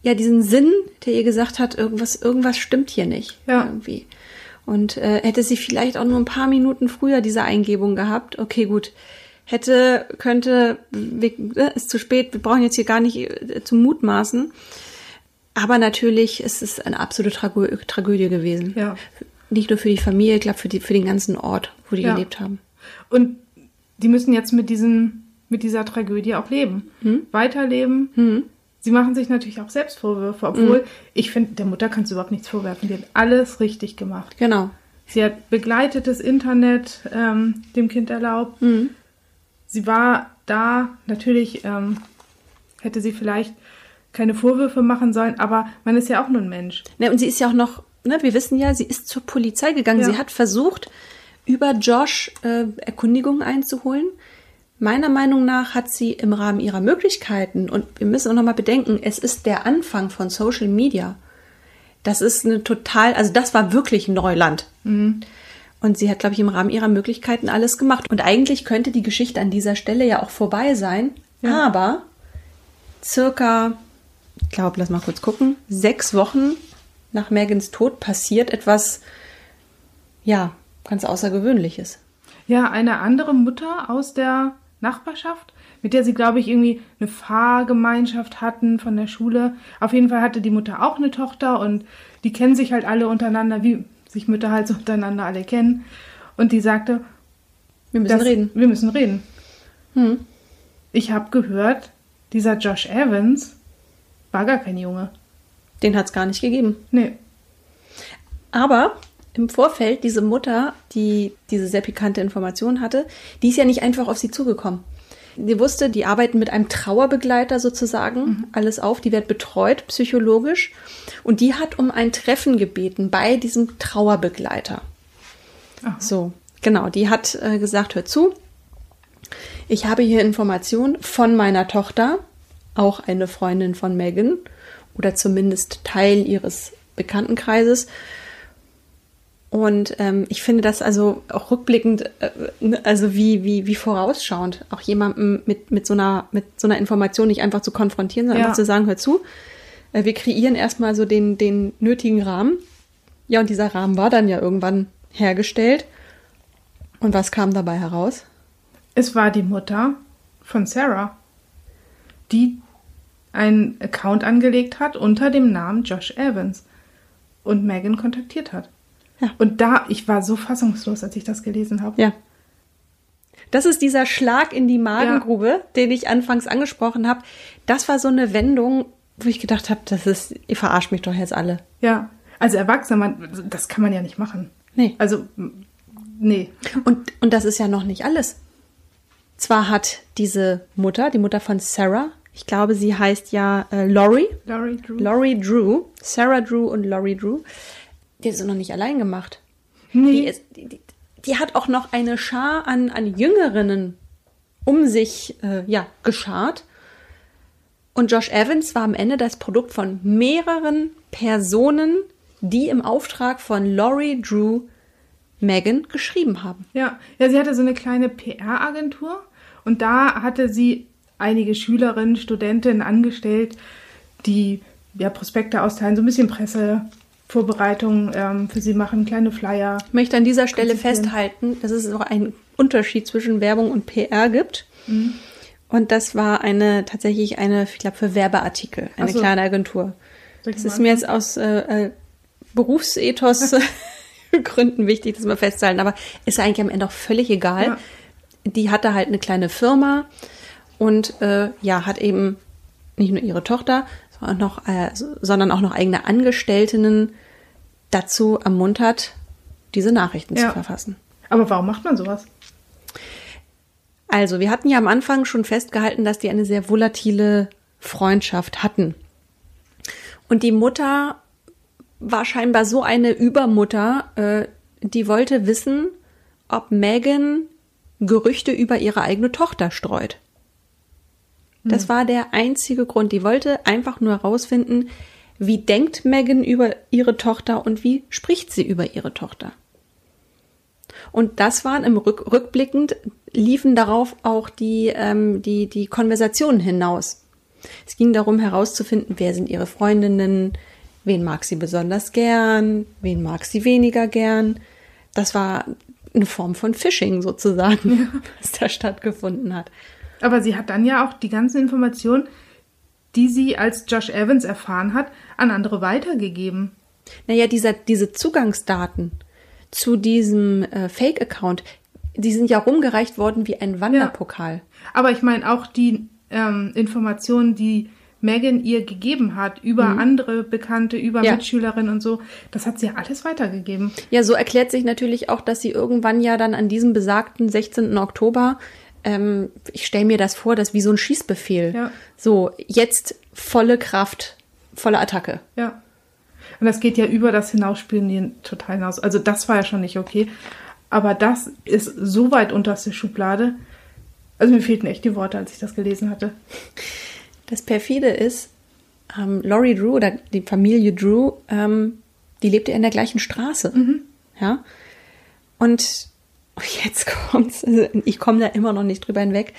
ja, diesen Sinn, der ihr gesagt hat, irgendwas, irgendwas stimmt hier nicht. Ja. Irgendwie. Und äh, hätte sie vielleicht auch nur ein paar Minuten früher diese Eingebung gehabt, okay, gut, hätte, könnte, äh, ist zu spät, wir brauchen jetzt hier gar nicht äh, zu mutmaßen. Aber natürlich ist es eine absolute Tragö Tragödie gewesen. Ja nicht nur für die Familie, ich glaube für, die, für den ganzen Ort, wo die ja. gelebt haben. Und die müssen jetzt mit, diesen, mit dieser Tragödie auch leben. Hm? Weiterleben. Hm? Sie machen sich natürlich auch selbst Vorwürfe, obwohl hm. ich finde, der Mutter kannst du überhaupt nichts vorwerfen. Die hat alles richtig gemacht. Genau. Sie hat begleitetes Internet ähm, dem Kind erlaubt. Hm. Sie war da, natürlich ähm, hätte sie vielleicht keine Vorwürfe machen sollen, aber man ist ja auch nur ein Mensch. Ne, und sie ist ja auch noch ne, wir wissen ja, sie ist zur Polizei gegangen. Ja. Sie hat versucht, über Josh äh, Erkundigungen einzuholen. Meiner Meinung nach hat sie im Rahmen ihrer Möglichkeiten, und wir müssen auch nochmal bedenken, es ist der Anfang von Social Media. Das ist eine total, also das war wirklich Neuland. Mhm. Und sie hat, glaube ich, im Rahmen ihrer Möglichkeiten alles gemacht. Und eigentlich könnte die Geschichte an dieser Stelle ja auch vorbei sein. Ja. Aber circa, ich glaube, lass mal kurz gucken, sechs Wochen nach Megans Tod passiert etwas, ja, ganz Außergewöhnliches. Ja, eine andere Mutter aus der Nachbarschaft, mit der sie, glaube ich, irgendwie eine Fahrgemeinschaft hatten von der Schule. Auf jeden Fall hatte die Mutter auch eine Tochter und die kennen sich halt alle untereinander, wie sich Mütter halt so untereinander alle kennen. Und die sagte, wir müssen dass, reden. Wir müssen reden. Hm. Ich habe gehört, dieser Josh Evans war gar kein Junge. Den hat es gar nicht gegeben. Nee. Aber im Vorfeld, diese Mutter, die diese sehr pikante Information hatte, die ist ja nicht einfach auf sie zugekommen. Sie wusste, die arbeiten mit einem Trauerbegleiter sozusagen mhm. alles auf, die wird betreut psychologisch und die hat um ein Treffen gebeten bei diesem Trauerbegleiter. Aha. So, genau, die hat äh, gesagt, hör zu, ich habe hier Informationen von meiner Tochter, auch eine Freundin von Megan, oder zumindest Teil ihres Bekanntenkreises. Und ähm, ich finde das also auch rückblickend, äh, also wie, wie, wie vorausschauend, auch jemandem mit, mit, so einer, mit so einer Information nicht einfach zu konfrontieren, sondern ja. einfach zu sagen, hör zu, äh, wir kreieren erstmal so den, den nötigen Rahmen. Ja, und dieser Rahmen war dann ja irgendwann hergestellt. Und was kam dabei heraus? Es war die Mutter von Sarah, die einen Account angelegt hat unter dem Namen Josh Evans und Megan kontaktiert hat. Ja. Und da, ich war so fassungslos, als ich das gelesen habe. Ja. Das ist dieser Schlag in die Magengrube, ja. den ich anfangs angesprochen habe. Das war so eine Wendung, wo ich gedacht habe, das ist, ihr verarscht mich doch jetzt alle. Ja, also Erwachsene, man, das kann man ja nicht machen. Nee. Also, nee. Und, und das ist ja noch nicht alles. Zwar hat diese Mutter, die Mutter von Sarah, Ich glaube, sie heißt ja äh, Laurie. Laurie Drew. Laurie Drew. Sarah Drew und Laurie Drew. Die ist noch nicht allein gemacht. Nee. Die, ist, die, die, die hat auch noch eine Schar an, an Jüngerinnen um sich äh, ja, geschart. Und Josh Evans war am Ende das Produkt von mehreren Personen, die im Auftrag von Laurie Drew Megan geschrieben haben. Ja, ja, sie hatte so eine kleine PR-Agentur und da hatte sie einige Schülerinnen, Studentinnen angestellt, die ja Prospekte austeilen, so ein bisschen Pressevorbereitung ähm, für sie machen, kleine Flyer. Ich möchte an dieser Stelle festhalten, dass es auch einen Unterschied zwischen Werbung und PR gibt. Mhm. Und das war eine tatsächlich eine, ich glaube, für Werbeartikel, eine so. kleine Agentur. Mal ist mir jetzt aus äh, äh, Berufsethos Gründen wichtig, das mal festzuhalten, aber ist eigentlich am Ende auch völlig egal. Ja. Die hatte halt eine kleine Firma und äh, ja, hat eben nicht nur ihre Tochter, noch, äh, sondern auch noch eigene Angestellten dazu ermuntert, diese Nachrichten Ja. zu verfassen. Aber warum macht man sowas? Also, wir hatten ja am Anfang schon festgehalten, dass die eine sehr volatile Freundschaft hatten. Und die Mutter war scheinbar so eine Übermutter, äh, die wollte wissen, ob Megan Gerüchte über ihre eigene Tochter streut. Das war der einzige Grund. Die wollte einfach nur herausfinden, wie denkt Megan über ihre Tochter und wie spricht sie über ihre Tochter. Und das waren im Rück, rückblickend liefen darauf auch die, ähm, die, die Konversationen hinaus. Es ging darum herauszufinden, wer sind ihre Freundinnen, wen mag sie besonders gern, wen mag sie weniger gern. Das war eine Form von Phishing sozusagen, was da stattgefunden hat. Aber sie hat dann ja auch die ganzen Informationen, die sie als Josh Evans erfahren hat, an andere weitergegeben. Naja, dieser, diese Zugangsdaten zu diesem äh, Fake-Account, die sind ja rumgereicht worden wie ein Wanderpokal. Aber ich meine auch die ähm, Informationen, die Megan ihr gegeben hat über andere Bekannte, über Ja. Mitschülerinnen und so, das hat sie ja alles weitergegeben. Ja, so erklärt sich natürlich auch, dass sie irgendwann ja dann an diesem besagten 16. Oktober, ähm, ich stelle mir das vor, das wie so ein Schießbefehl. Ja. So, jetzt volle Kraft, volle Attacke. Ja. Und das geht ja über das Hinausspielen total hinaus. Also das war ja schon nicht okay. Aber das ist so weit unterste Schublade. Also mir fehlten echt die Worte, als ich das gelesen hatte. Das perfide ist, ähm, Laurie Drew oder die Familie Drew, ähm, die lebte in der gleichen Straße. Ja. Und jetzt kommt's, also ich komme da immer noch nicht drüber hinweg.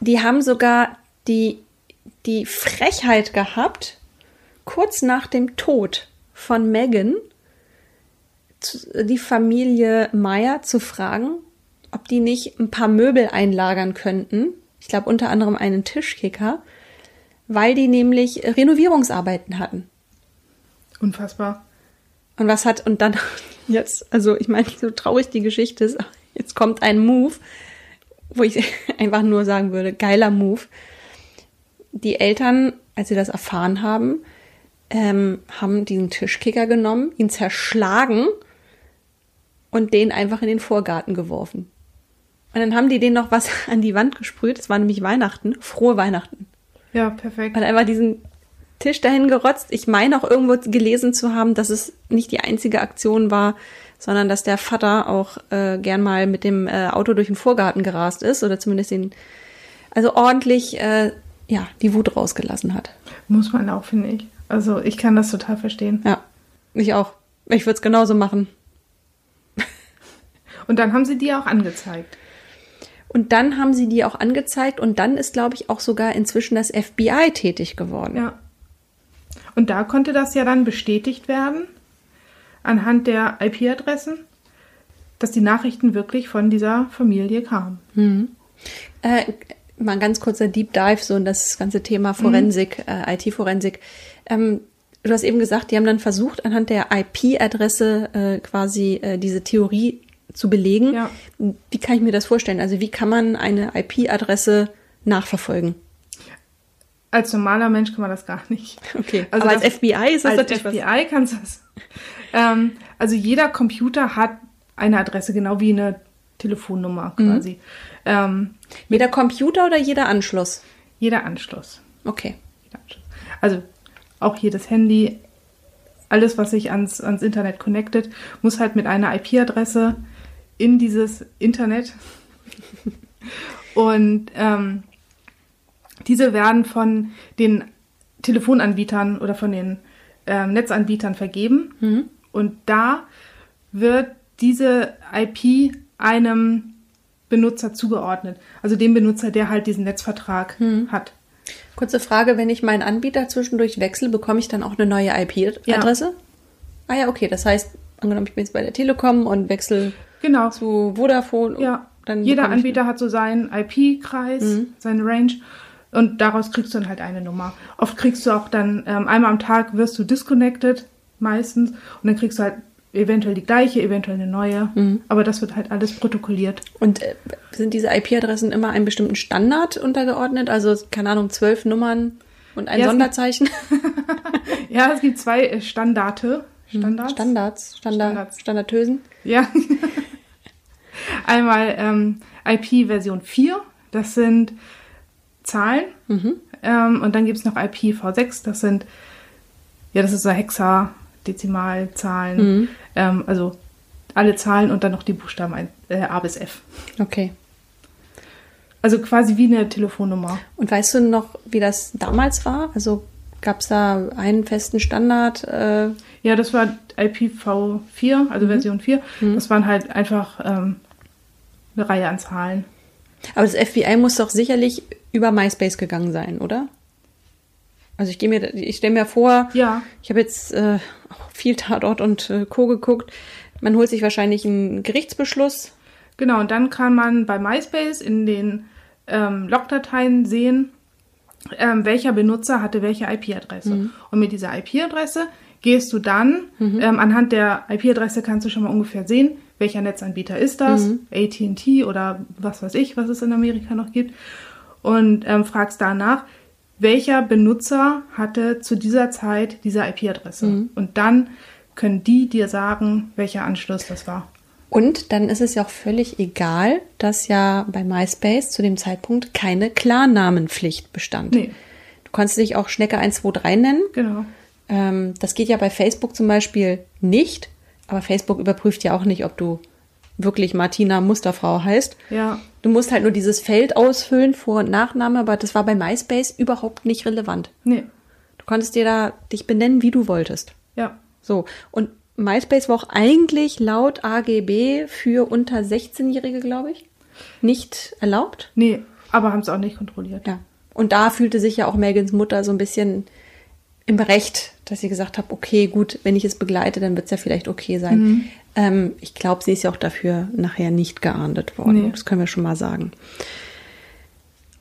Die haben sogar die, die Frechheit gehabt, kurz nach dem Tod von Megan die Familie Meyer zu fragen, ob die nicht ein paar Möbel einlagern könnten. Ich glaube unter anderem einen Tischkicker, weil die nämlich Renovierungsarbeiten hatten. Unfassbar. Und was hat, und dann jetzt, also ich meine, so traurig die Geschichte ist, jetzt kommt ein Move, wo ich einfach nur sagen würde, geiler Move. Die Eltern, als sie das erfahren haben, ähm, haben diesen Tischkicker genommen, ihn zerschlagen und den einfach in den Vorgarten geworfen. Und dann haben die den noch was an die Wand gesprüht. Es war nämlich Weihnachten. Frohe Weihnachten. Ja, perfekt. Und einfach diesen Tisch dahin gerotzt. Ich meine auch irgendwo gelesen zu haben, dass es nicht die einzige Aktion war, sondern dass der Vater auch äh, gern mal mit dem äh, Auto durch den Vorgarten gerast ist oder zumindest den, also ordentlich, äh, ja, die Wut rausgelassen hat. Muss man auch, finde ich. Also ich kann das total verstehen. Ja, ich auch. Ich würde es genauso machen. Und dann haben sie die auch angezeigt. Und dann haben sie die auch angezeigt und dann ist, glaube ich, auch sogar inzwischen das FBI tätig geworden. Ja. Und da konnte das ja dann bestätigt werden, anhand der IP-Adressen, dass die Nachrichten wirklich von dieser Familie kamen. Äh, mal ein ganz kurzer Deep Dive, so in das ganze Thema Forensik, äh, IT-Forensik. Ähm, du hast eben gesagt, die haben dann versucht, anhand der IP-Adresse äh, quasi äh, diese Theorie zu belegen. Ja. Wie kann ich mir das vorstellen? Also wie kann man eine IP-Adresse nachverfolgen? Als normaler Mensch kann man das gar nicht. Okay, Also aber als das- FBI ist das Als natürlich was. FBI kannst du das. Ähm, also jeder Computer hat eine Adresse, genau wie eine Telefonnummer Mhm. quasi. Ähm, Jeder Computer oder jeder Anschluss? Jeder Anschluss. Okay. Jeder Anschluss. Also auch jedes Handy, alles, was sich ans, ans Internet connectet, muss halt mit einer IP-Adresse in dieses Internet. Und ähm, diese werden von den Telefonanbietern oder von den ähm, Netzanbietern vergeben. Und da wird diese IP einem Benutzer zugeordnet. Also dem Benutzer, der halt diesen Netzvertrag hat. Kurze Frage, wenn ich meinen Anbieter zwischendurch wechsle, bekomme ich dann auch eine neue IP-Adresse? Ah ja, okay. Das heißt, angenommen, ich bin jetzt bei der Telekom und wechsle Genau. zu Vodafone. Ja, dann jeder Anbieter hat so seinen IP-Kreis, seine Range und daraus kriegst du dann halt eine Nummer. Oft kriegst du auch dann, ähm, einmal am Tag wirst du disconnected, meistens, und dann kriegst du halt eventuell die gleiche, eventuell eine neue, aber das wird halt alles protokolliert. Und äh, sind diese IP-Adressen immer einem bestimmten Standard untergeordnet? Also, keine Ahnung, zwölf Nummern und ein Ja, Sonderzeichen? Ja, es gibt zwei äh, Standarte. Standards? Standards, Standard, Standards. Standardösen. Ja. Einmal ähm, IP Version 4, das sind Zahlen. Ähm, und dann gibt es noch IPv6, das sind, ja, das ist so Hexadezimalzahlen. Ähm, also alle Zahlen und dann noch die Buchstaben äh, A bis F. Okay. Also quasi wie eine Telefonnummer. Und weißt du noch, wie das damals war? Also gab es da einen festen Standard? Äh, Ja, das war IPv4, also Version 4. Das waren halt einfach ähm, eine Reihe an Zahlen. Aber das FBI muss doch sicherlich über MySpace gegangen sein, oder? Also ich gehe mir, ich stelle mir vor, Ja. ich habe jetzt äh, auch viel Tatort und äh, Co. geguckt. Man holt sich wahrscheinlich einen Gerichtsbeschluss. Genau, und dann kann man bei MySpace in den ähm, Logdateien sehen, ähm, welcher Benutzer hatte welche IP-Adresse. Und mit dieser IP-Adresse gehst du dann, ähm, anhand der IP-Adresse kannst du schon mal ungefähr sehen, welcher Netzanbieter ist das, AT&T oder was weiß ich, was es in Amerika noch gibt, und ähm, fragst danach, welcher Benutzer hatte zu dieser Zeit diese IP-Adresse. Und dann können die dir sagen, welcher Anschluss das war. Und dann ist es ja auch völlig egal, dass ja bei MySpace zu dem Zeitpunkt keine Klarnamenpflicht bestand. Nee. Du konntest dich auch Schnecke 123 nennen. Genau. Ähm, das geht ja bei Facebook zum Beispiel nicht. Aber Facebook überprüft ja auch nicht, ob du wirklich Martina Musterfrau heißt. Ja, Du musst halt nur dieses Feld ausfüllen, Vor- und Nachname, aber das war bei MySpace überhaupt nicht relevant. nee, Du konntest dir da dich benennen, wie du wolltest. ja, So, und MySpace war auch eigentlich laut AGB für unter 16-Jährige, glaube ich, nicht erlaubt. nee, aber haben es auch nicht kontrolliert. Ja. Und da fühlte sich ja auch Megans Mutter so ein bisschen im Recht, dass sie gesagt hat, okay, gut, wenn ich es begleite, dann wird es ja vielleicht okay sein. Ähm, ich glaube, sie ist ja auch dafür nachher nicht geahndet worden. Nee. Das können wir schon mal sagen.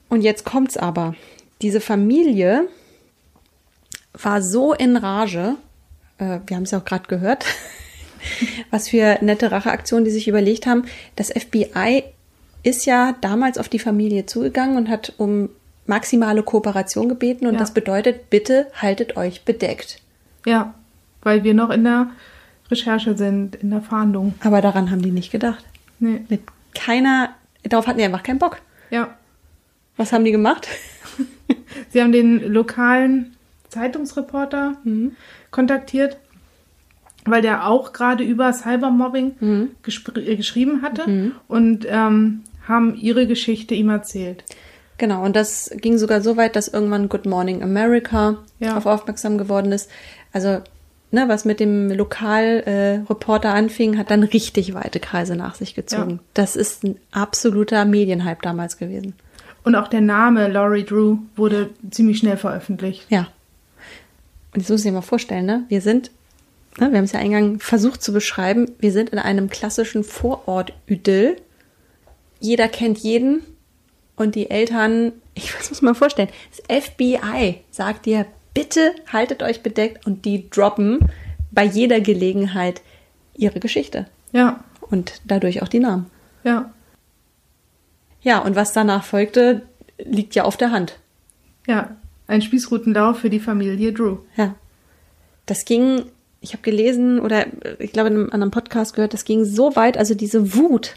Und jetzt kommt's aber. Diese Familie war so in Rage, äh, wir haben es ja auch gerade gehört, was für nette Racheaktionen die sich überlegt haben. Das FBI ist ja damals auf die Familie zugegangen und hat um maximale Kooperation gebeten und Ja. das bedeutet, bitte haltet euch bedeckt. Ja, weil wir noch in der Recherche sind, in der Fahndung. Aber daran haben die nicht gedacht. Nee. Mit keiner, darauf hatten die einfach keinen Bock. Ja, Was haben die gemacht? sie haben den lokalen Zeitungsreporter kontaktiert, weil der auch gerade über Cybermobbing gespr- äh, geschrieben hatte und ähm, haben ihre Geschichte ihm erzählt. Genau, und das ging sogar so weit, dass irgendwann Good Morning America Ja. darauf aufmerksam geworden ist. Also, ne, was mit dem Lokalreporter äh, anfing, hat dann richtig weite Kreise nach sich gezogen. Ja. Das ist ein absoluter Medienhype damals gewesen. Und auch der Name Laurie Drew wurde ziemlich schnell veröffentlicht. Ja. Und jetzt muss ich dir mal vorstellen, ne? Wir sind, ne, wir haben es ja eingang versucht zu beschreiben, wir sind in einem klassischen Vorort-Idyll. Jeder kennt jeden und die Eltern, ich muss mal vorstellen, das FBI sagt dir, bitte haltet euch bedeckt und die droppen bei jeder Gelegenheit ihre Geschichte Ja, und dadurch auch die Namen. ja, Ja, und was danach folgte, liegt ja auf der Hand. ja. Ein Spießrutenlauf für die Familie Drew. Ja. Das ging, ich habe gelesen oder ich glaube in einem anderen Podcast gehört, das ging so weit, also diese Wut,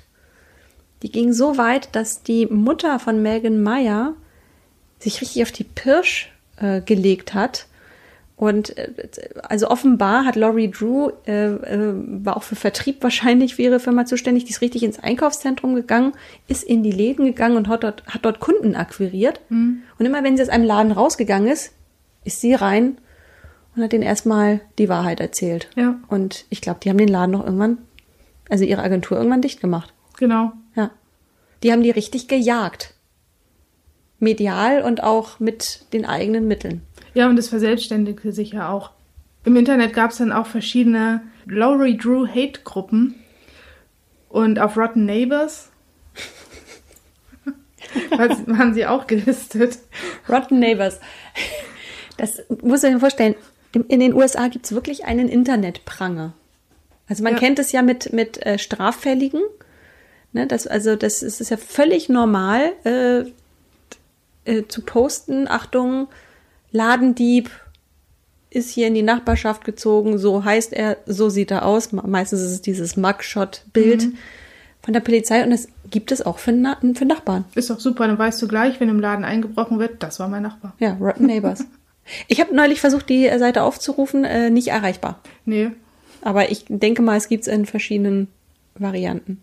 die ging so weit, dass die Mutter von Megan Meyer sich richtig auf die Pirsch äh, gelegt hat. Und äh, also offenbar hat Laurie Drew, äh, äh, war auch für Vertrieb wahrscheinlich für ihre Firma zuständig, die ist richtig ins Einkaufszentrum gegangen, ist in die Läden gegangen und hat dort, hat dort Kunden akquiriert. Mhm. Und immer wenn sie aus einem Laden rausgegangen ist, ist sie rein und hat denen erstmal die Wahrheit erzählt. Ja. Und ich glaube, die haben den Laden noch irgendwann, also ihre Agentur irgendwann dicht gemacht. Genau. Die haben die richtig gejagt. Medial und auch mit den eigenen Mitteln. Ja, und das verselbstständigte sich ja auch. Im Internet gab es dann auch verschiedene Laurie Drew Hate-Gruppen. Und auf Rotten Neighbors waren sie auch gelistet. Rotten Neighbors. Das muss ich mir vorstellen. In den USA gibt es wirklich einen Internetpranger. Also man ja. kennt es ja mit, mit äh, Straffälligen. Ne, das, also das ist, ist ja völlig normal äh, äh, zu posten, Achtung, Ladendieb ist hier in die Nachbarschaft gezogen, so heißt er, so sieht er aus. Meistens ist es dieses Mugshot-Bild mhm. von der Polizei und das gibt es auch für, Na für Nachbarn. Ist doch super, dann weißt du gleich, wenn im Laden eingebrochen wird, das war mein Nachbar. Ja, Rotten Neighbors. ich habe neulich versucht, die Seite aufzurufen, äh, nicht erreichbar. Nee. Aber ich denke mal, es gibt es in verschiedenen Varianten.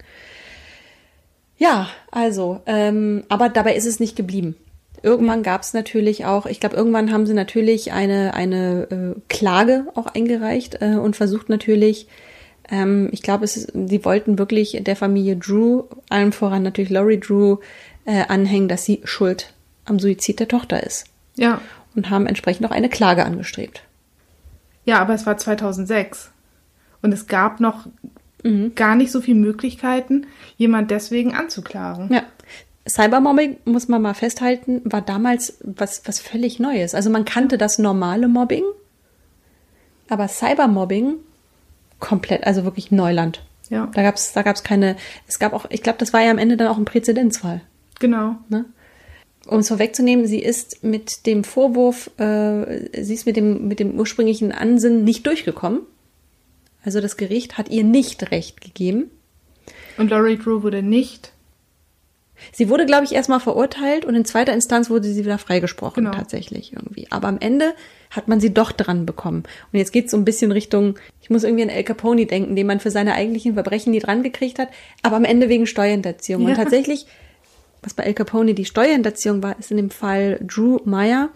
Ja, also, ähm, aber dabei ist es nicht geblieben. Irgendwann gab es natürlich auch, ich glaube, irgendwann haben sie natürlich eine, eine äh, Klage auch eingereicht äh, und versucht natürlich, ähm, ich glaube, sie wollten wirklich der Familie Drew, allem voran natürlich Laurie Drew, äh, anhängen, dass sie schuld am Suizid der Tochter ist. Ja. Und haben entsprechend auch eine Klage angestrebt. Ja, aber es war 2006. Und es gab noch mhm. gar nicht so viele Möglichkeiten, jemand deswegen anzuklagen. Ja. Cybermobbing, muss man mal festhalten, war damals was, was völlig Neues. Also man kannte das normale Mobbing, aber Cybermobbing komplett, also wirklich Neuland. Ja. Da gab's da gab's keine, es gab auch, ich glaube, das war ja am Ende dann auch ein Präzedenzfall. Genau. Ne? Um es vorwegzunehmen, sie ist mit dem Vorwurf, äh, sie ist mit dem, mit dem ursprünglichen Ansinnen nicht durchgekommen. Also das Gericht hat ihr nicht recht gegeben. Und Laurie Drew wurde nicht. Sie wurde, glaube ich, erstmal verurteilt und in zweiter Instanz wurde sie wieder freigesprochen, genau. tatsächlich irgendwie. Aber am Ende hat man sie doch dran bekommen. Und jetzt geht es so ein bisschen Richtung, ich muss irgendwie an El Capone denken, den man für seine eigentlichen Verbrechen nie dran gekriegt hat, aber am Ende wegen Steuerhinterziehung. Ja. Und tatsächlich, was bei El Capone die Steuerhinterziehung war, ist in dem Fall Drew Meyer,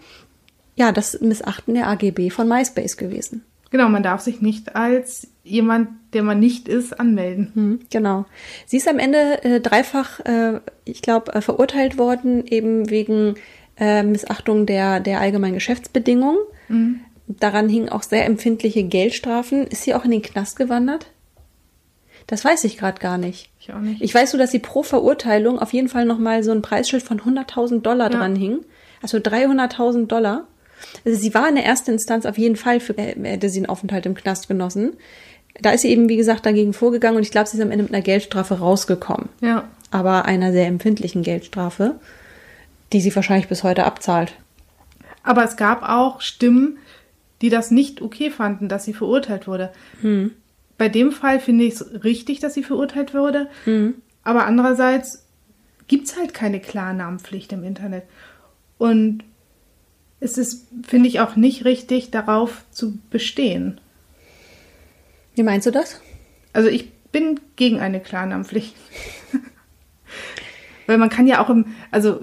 ja, das Missachten der AGB von MySpace gewesen. Genau, man darf sich nicht als jemand, der man nicht ist, anmelden. Hm, genau. Sie ist am Ende äh, dreifach, äh, ich glaube, äh, verurteilt worden, eben wegen äh, Missachtung der, der allgemeinen Geschäftsbedingungen. Mhm. Daran hingen auch sehr empfindliche Geldstrafen. Ist sie auch in den Knast gewandert? Das weiß ich gerade gar nicht. Ich auch nicht. Ich weiß nur, dass sie pro Verurteilung auf jeden Fall nochmal so ein Preisschild von 100.000 Dollar ja. dran hing. Also 300.000 Dollar. Also sie war in der ersten Instanz auf jeden Fall für, äh, hätte sie einen Aufenthalt im Knast genossen. Da ist sie eben, wie gesagt, dagegen vorgegangen und ich glaube, sie ist am Ende mit einer Geldstrafe rausgekommen. Ja. Aber einer sehr empfindlichen Geldstrafe, die sie wahrscheinlich bis heute abzahlt. Aber es gab auch Stimmen, die das nicht okay fanden, dass sie verurteilt wurde. Hm. Bei dem Fall finde ich es richtig, dass sie verurteilt wurde. Hm. Aber andererseits gibt es halt keine Klarnamenpflicht im Internet. Und ist es, finde ich, auch nicht richtig, darauf zu bestehen. Wie meinst du das? Also ich bin gegen eine Klarnamenpflicht. Weil man kann ja auch im, also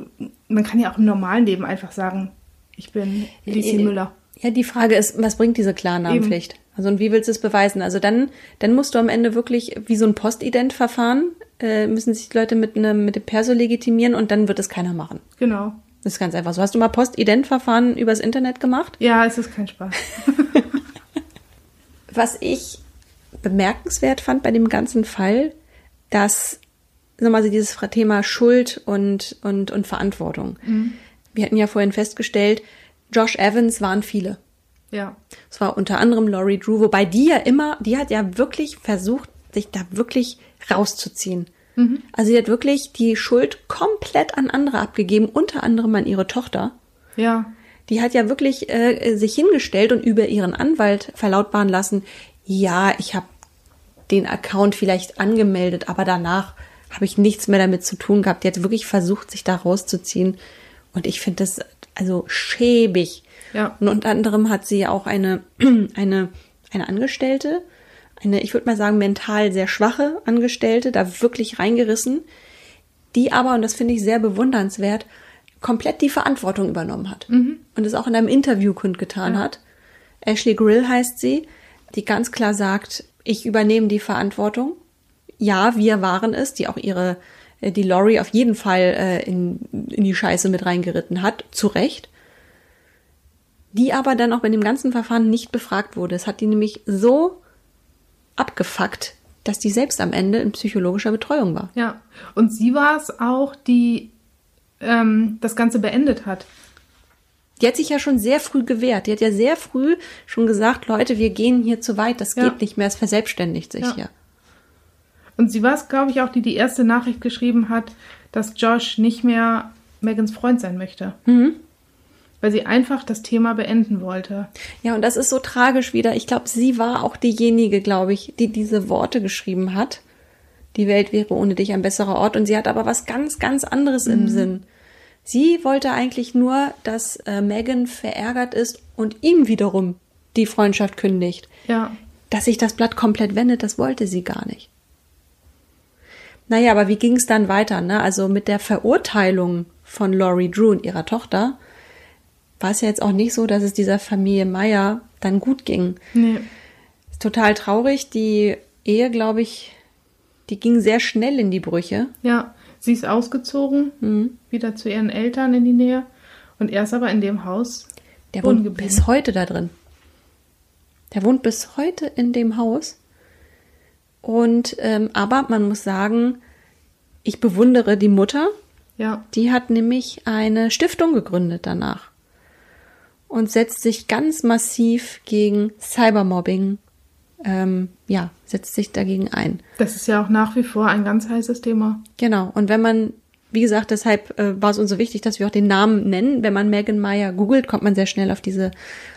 man kann ja auch im normalen Leben einfach sagen, ich bin Lisi Müller. Ja, die Frage ist, was bringt diese Klarnamenpflicht? Eben. Also und wie willst du es beweisen? Also dann, dann musst du am Ende wirklich wie so ein Postident-Verfahren äh, müssen sich die Leute mit einem mit dem Perso legitimieren und dann wird es keiner machen. Genau. Das ist ganz einfach so. Hast du mal Postident-Verfahren übers Internet gemacht? Ja, es ist kein Spaß. Was ich bemerkenswert fand bei dem ganzen Fall, dass sag mal, dieses Thema Schuld und, und, und Verantwortung. Mhm. Wir hatten ja vorhin festgestellt, Josh Evans waren viele. Ja. Es war unter anderem Laurie Drew, wobei die ja immer, die hat ja wirklich versucht, sich da wirklich rauszuziehen. Mhm. Also sie hat wirklich die Schuld komplett an andere abgegeben, unter anderem an ihre Tochter. Ja. Die hat ja wirklich äh, sich hingestellt und über ihren Anwalt verlautbaren lassen, ja, ich habe den Account vielleicht angemeldet, aber danach habe ich nichts mehr damit zu tun gehabt. Die hat wirklich versucht, sich da rauszuziehen. Und ich finde das, also schäbig. Ja. Und unter anderem hat sie auch eine, eine, eine Angestellte, eine, ich würde mal sagen, mental sehr schwache Angestellte, da wirklich reingerissen, die aber, und das finde ich sehr bewundernswert, komplett die Verantwortung übernommen hat. Und es auch in einem Interview kundgetan hat. Ashley Grill heißt sie, die ganz klar sagt, ich übernehme die Verantwortung. Ja, wir waren es, die auch ihre, äh, die Lori auf jeden Fall äh, in, in die Scheiße mit reingeritten hat, zu Recht. Die aber dann auch bei dem ganzen Verfahren nicht befragt wurde. Es hat die nämlich so abgefuckt, dass die selbst am Ende in psychologischer Betreuung war. Ja. Und sie war es auch, die ähm, das Ganze beendet hat. Die hat sich ja schon sehr früh gewehrt. Die hat ja sehr früh schon gesagt, Leute, wir gehen hier zu weit, das Ja. geht nicht mehr, es verselbstständigt sich Ja. hier. Und sie war es, glaube ich, auch, die die erste Nachricht geschrieben hat, dass Josh nicht mehr Megans Freund sein möchte. Weil sie einfach das Thema beenden wollte. Ja, und das ist so tragisch wieder. Ich glaube, sie war auch diejenige, glaube ich, die diese Worte geschrieben hat. Die Welt wäre ohne dich ein besserer Ort. Und sie hat aber was ganz, ganz anderes im Sinn. Sie wollte eigentlich nur, dass äh, Megan verärgert ist und ihm wiederum die Freundschaft kündigt. Ja. Dass sich das Blatt komplett wendet, das wollte sie gar nicht. Naja, aber wie ging es dann weiter? Ne? Also mit der Verurteilung von Laurie Drew und ihrer Tochter war es ja jetzt auch nicht so, dass es dieser Familie Meyer dann gut ging. Nee. Ist total traurig. Die Ehe, glaube ich, die ging sehr schnell in die Brüche. Ja. Sie ist ausgezogen, Mhm. wieder zu ihren Eltern in die Nähe. Und er ist aber in dem Haus Der wohnt geblieben. bis heute da drin. Der wohnt bis heute in dem Haus. Und ähm, aber man muss sagen, ich bewundere die Mutter. Ja. Die hat nämlich eine Stiftung gegründet danach und setzt sich ganz massiv gegen Cybermobbing, ähm, ja, setzt sich dagegen ein. Das ist ja auch nach wie vor ein ganz heißes Thema. Genau. Und wenn man, wie gesagt, deshalb äh, war es uns so wichtig, dass wir auch den Namen nennen. Wenn man Megan Meyer googelt, kommt man sehr schnell auf diese,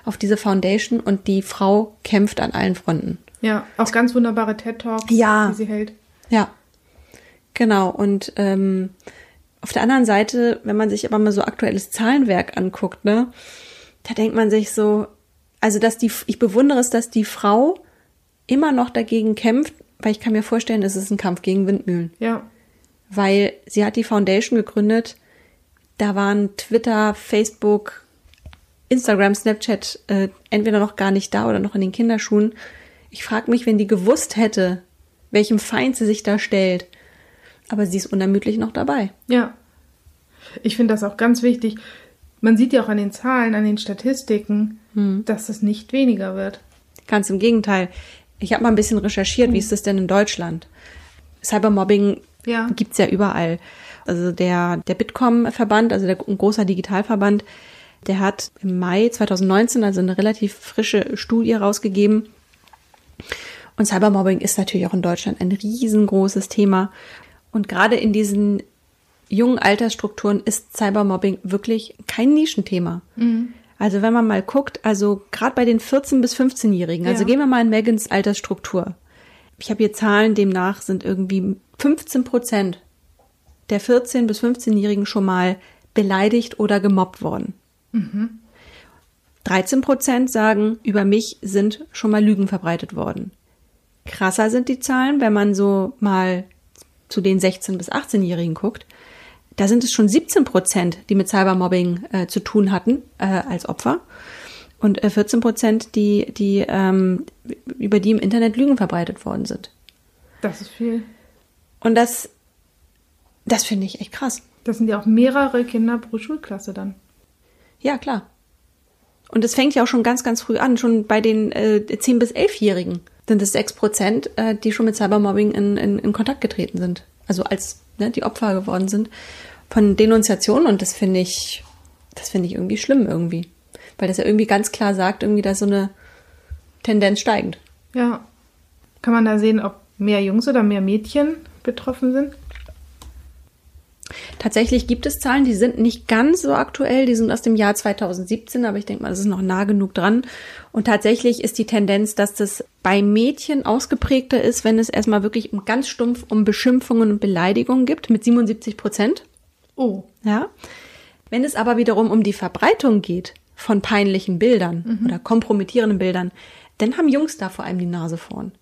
auf diese Foundation und die Frau kämpft an allen Fronten. Ja, auch ganz wunderbare TED-Talks, Ja. die sie hält. Ja, genau. Und ähm, auf der anderen Seite, wenn man sich aber mal so aktuelles Zahlenwerk anguckt, ne, da denkt man sich so, also dass die, ich bewundere es, dass die Frau immer noch dagegen kämpft, weil ich kann mir vorstellen, es ist ein Kampf gegen Windmühlen. Ja. Weil sie hat die Foundation gegründet, da waren Twitter, Facebook, Instagram, Snapchat äh, entweder noch gar nicht da oder noch in den Kinderschuhen. Ich frage mich, wenn die gewusst hätte, welchem Feind sie sich da stellt. Aber sie ist unermüdlich noch dabei. Ja. Ich finde das auch ganz wichtig. Man sieht ja auch an den Zahlen, an den Statistiken, Hm. dass es nicht weniger wird. Ganz im Gegenteil. Ich habe mal ein bisschen recherchiert, wie ist das denn in Deutschland? Cybermobbing Ja. gibt's ja überall. Also der, der Bitkom-Verband, also der, ein großer Digitalverband, der hat im Mai 2019 also eine relativ frische Studie rausgegeben. Und Cybermobbing ist natürlich auch in Deutschland ein riesengroßes Thema. Und gerade in diesen jungen Altersstrukturen ist Cybermobbing wirklich kein Nischenthema. Also wenn man mal guckt, also gerade bei den 14- bis 15-Jährigen, also Ja. gehen wir mal in Megans Altersstruktur. Ich habe hier Zahlen, demnach sind irgendwie 15 Prozent der 14- bis 15-Jährigen schon mal beleidigt oder gemobbt worden. 13 Prozent sagen, über mich sind schon mal Lügen verbreitet worden. Krasser sind die Zahlen, wenn man so mal zu den 16- bis 18-Jährigen guckt. Da sind es schon 17 Prozent, die mit Cybermobbing äh, zu tun hatten äh, als Opfer. Und äh, 14 Prozent, die, die, ähm, über die im Internet Lügen verbreitet worden sind. Das ist viel. Und das, das finde ich echt krass. Das sind ja auch mehrere Kinder pro Schulklasse dann. Ja, klar. Und es fängt ja auch schon ganz, ganz früh an. Schon bei den äh, 10- bis 11-Jährigen sind es 6 Prozent, äh, die schon mit Cybermobbing in, in, in Kontakt getreten sind. Also als ne, die Opfer geworden sind von Denunziationen. Und das finde ich, das finde ich irgendwie schlimm irgendwie. Weil das ja irgendwie ganz klar sagt, irgendwie da so eine Tendenz steigend. Ja. Kann man da sehen, ob mehr Jungs oder mehr Mädchen betroffen sind? Tatsächlich gibt es Zahlen, die sind nicht ganz so aktuell, die sind aus dem Jahr 2017, aber ich denke mal, das ist noch nah genug dran. Und tatsächlich ist die Tendenz, dass das bei Mädchen ausgeprägter ist, wenn es erstmal wirklich um ganz stumpf um Beschimpfungen und Beleidigungen gibt, mit 77 Prozent. Oh. Ja. Wenn es aber wiederum um die Verbreitung geht von peinlichen Bildern oder kompromittierenden Bildern, dann haben Jungs da vor allem die Nase vorn.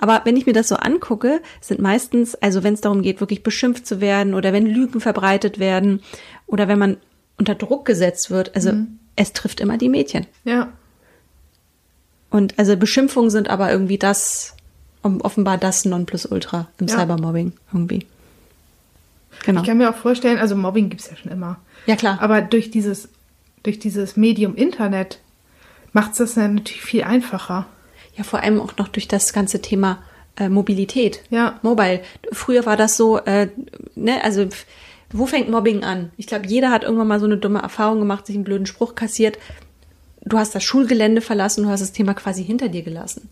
Aber wenn ich mir das so angucke, sind meistens, also wenn es darum geht, wirklich beschimpft zu werden oder wenn Lügen verbreitet werden oder wenn man unter Druck gesetzt wird, also es trifft immer die Mädchen. Ja. Und also Beschimpfungen sind aber irgendwie das, offenbar das Nonplusultra im Ja. Cybermobbing irgendwie. Genau. Ich kann mir auch vorstellen, also Mobbing gibt's ja schon immer. Ja, klar. Aber durch dieses, durch dieses Medium Internet macht's das dann natürlich viel einfacher. Ja, vor allem auch noch durch das ganze Thema äh, Mobilität. Ja. Mobile. Früher war das so, äh, ne, also wo fängt Mobbing an? Ich glaube, jeder hat irgendwann mal so eine dumme Erfahrung gemacht, sich einen blöden Spruch kassiert. Du hast das Schulgelände verlassen, du hast das Thema quasi hinter dir gelassen.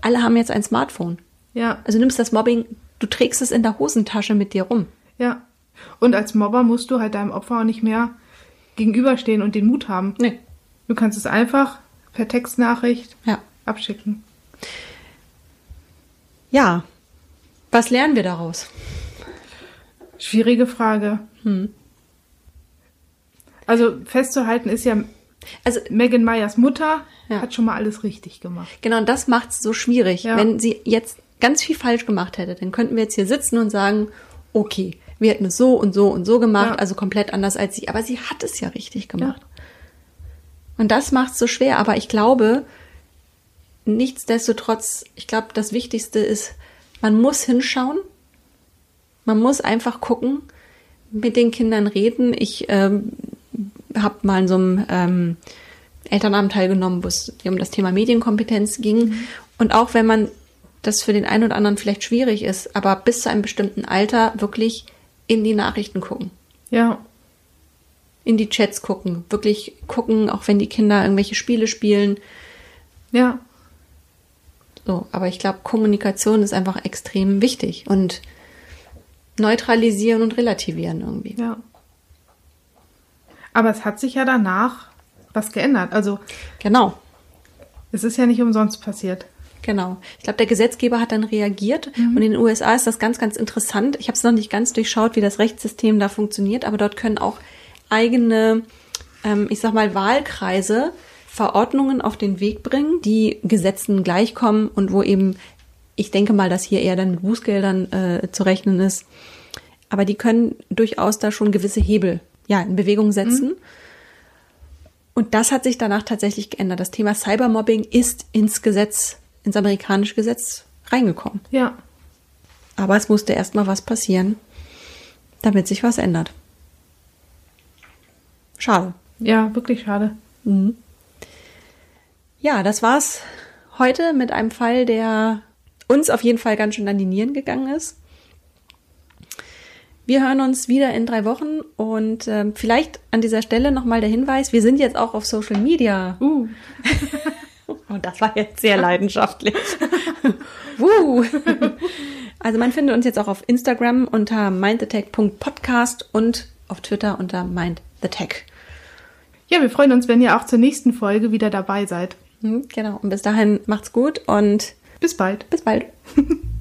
Alle haben jetzt ein Smartphone. Ja, Also nimmst das Mobbing, du trägst es in der Hosentasche mit dir rum. ja. Und als Mobber musst du halt deinem Opfer auch nicht mehr gegenüberstehen und den Mut haben. Nee. Du kannst es einfach per Textnachricht Ja. Abschicken. Ja. Was lernen wir daraus? Schwierige Frage. Hm. Also festzuhalten ist ja, Also Megan Meyers Mutter Ja. hat schon mal alles richtig gemacht. Genau, und das macht es so schwierig. Ja. Wenn sie jetzt ganz viel falsch gemacht hätte, dann könnten wir jetzt hier sitzen und sagen, okay, wir hätten es so und so und so gemacht, Ja. also komplett anders als sie. Aber sie hat es ja richtig gemacht. Und das macht es so schwer. Aber ich glaube, nichtsdestotrotz, ich glaube, das Wichtigste ist, man muss hinschauen. Man muss einfach gucken, mit den Kindern reden. Ich ähm, habe mal in so einem ähm, Elternabend teilgenommen, wo es um das Thema Medienkompetenz ging. Und auch wenn man das für den einen oder anderen vielleicht schwierig ist, aber bis zu einem bestimmten Alter wirklich in die Nachrichten gucken, Ja, in die Chats gucken, wirklich gucken, auch wenn die Kinder irgendwelche Spiele spielen. ja, So, aber ich glaube, Kommunikation ist einfach extrem wichtig und neutralisieren und relativieren irgendwie. ja. Aber es hat sich ja danach was geändert. Also Genau. es ist ja nicht umsonst passiert. Genau. Ich glaube, der Gesetzgeber hat dann reagiert und in den USA ist das ganz, ganz interessant. Ich habe es noch nicht ganz durchschaut, wie das Rechtssystem da funktioniert, aber dort können auch eigene, ähm, ich sag mal, Wahlkreise Verordnungen auf den Weg bringen, die Gesetzen gleichkommen und wo eben, ich denke mal, dass hier eher dann mit Bußgeldern äh, zu rechnen ist. Aber die können durchaus da schon gewisse Hebel ja, in Bewegung setzen. Und das hat sich danach tatsächlich geändert. Das Thema Cybermobbing ist ins Gesetz, ins amerikanische Gesetz reingekommen. Ja, Aber es musste erstmal was passieren, damit sich was ändert. Schade. ja, wirklich schade. Ja, das war's heute mit einem Fall, der uns auf jeden Fall ganz schön an die Nieren gegangen ist. Wir hören uns wieder in drei Wochen und ähm, vielleicht an dieser Stelle nochmal der Hinweis, wir sind jetzt auch auf Social Media. Uh, Und das war jetzt sehr leidenschaftlich. Wuh. Also man findet uns jetzt auch auf Instagram unter mindthetech.podcast und auf Twitter unter mindthetech. ja, wir freuen uns, wenn ihr auch zur nächsten Folge wieder dabei seid. Hm, Genau. Und bis dahin macht's gut und Bis bald. bis bald.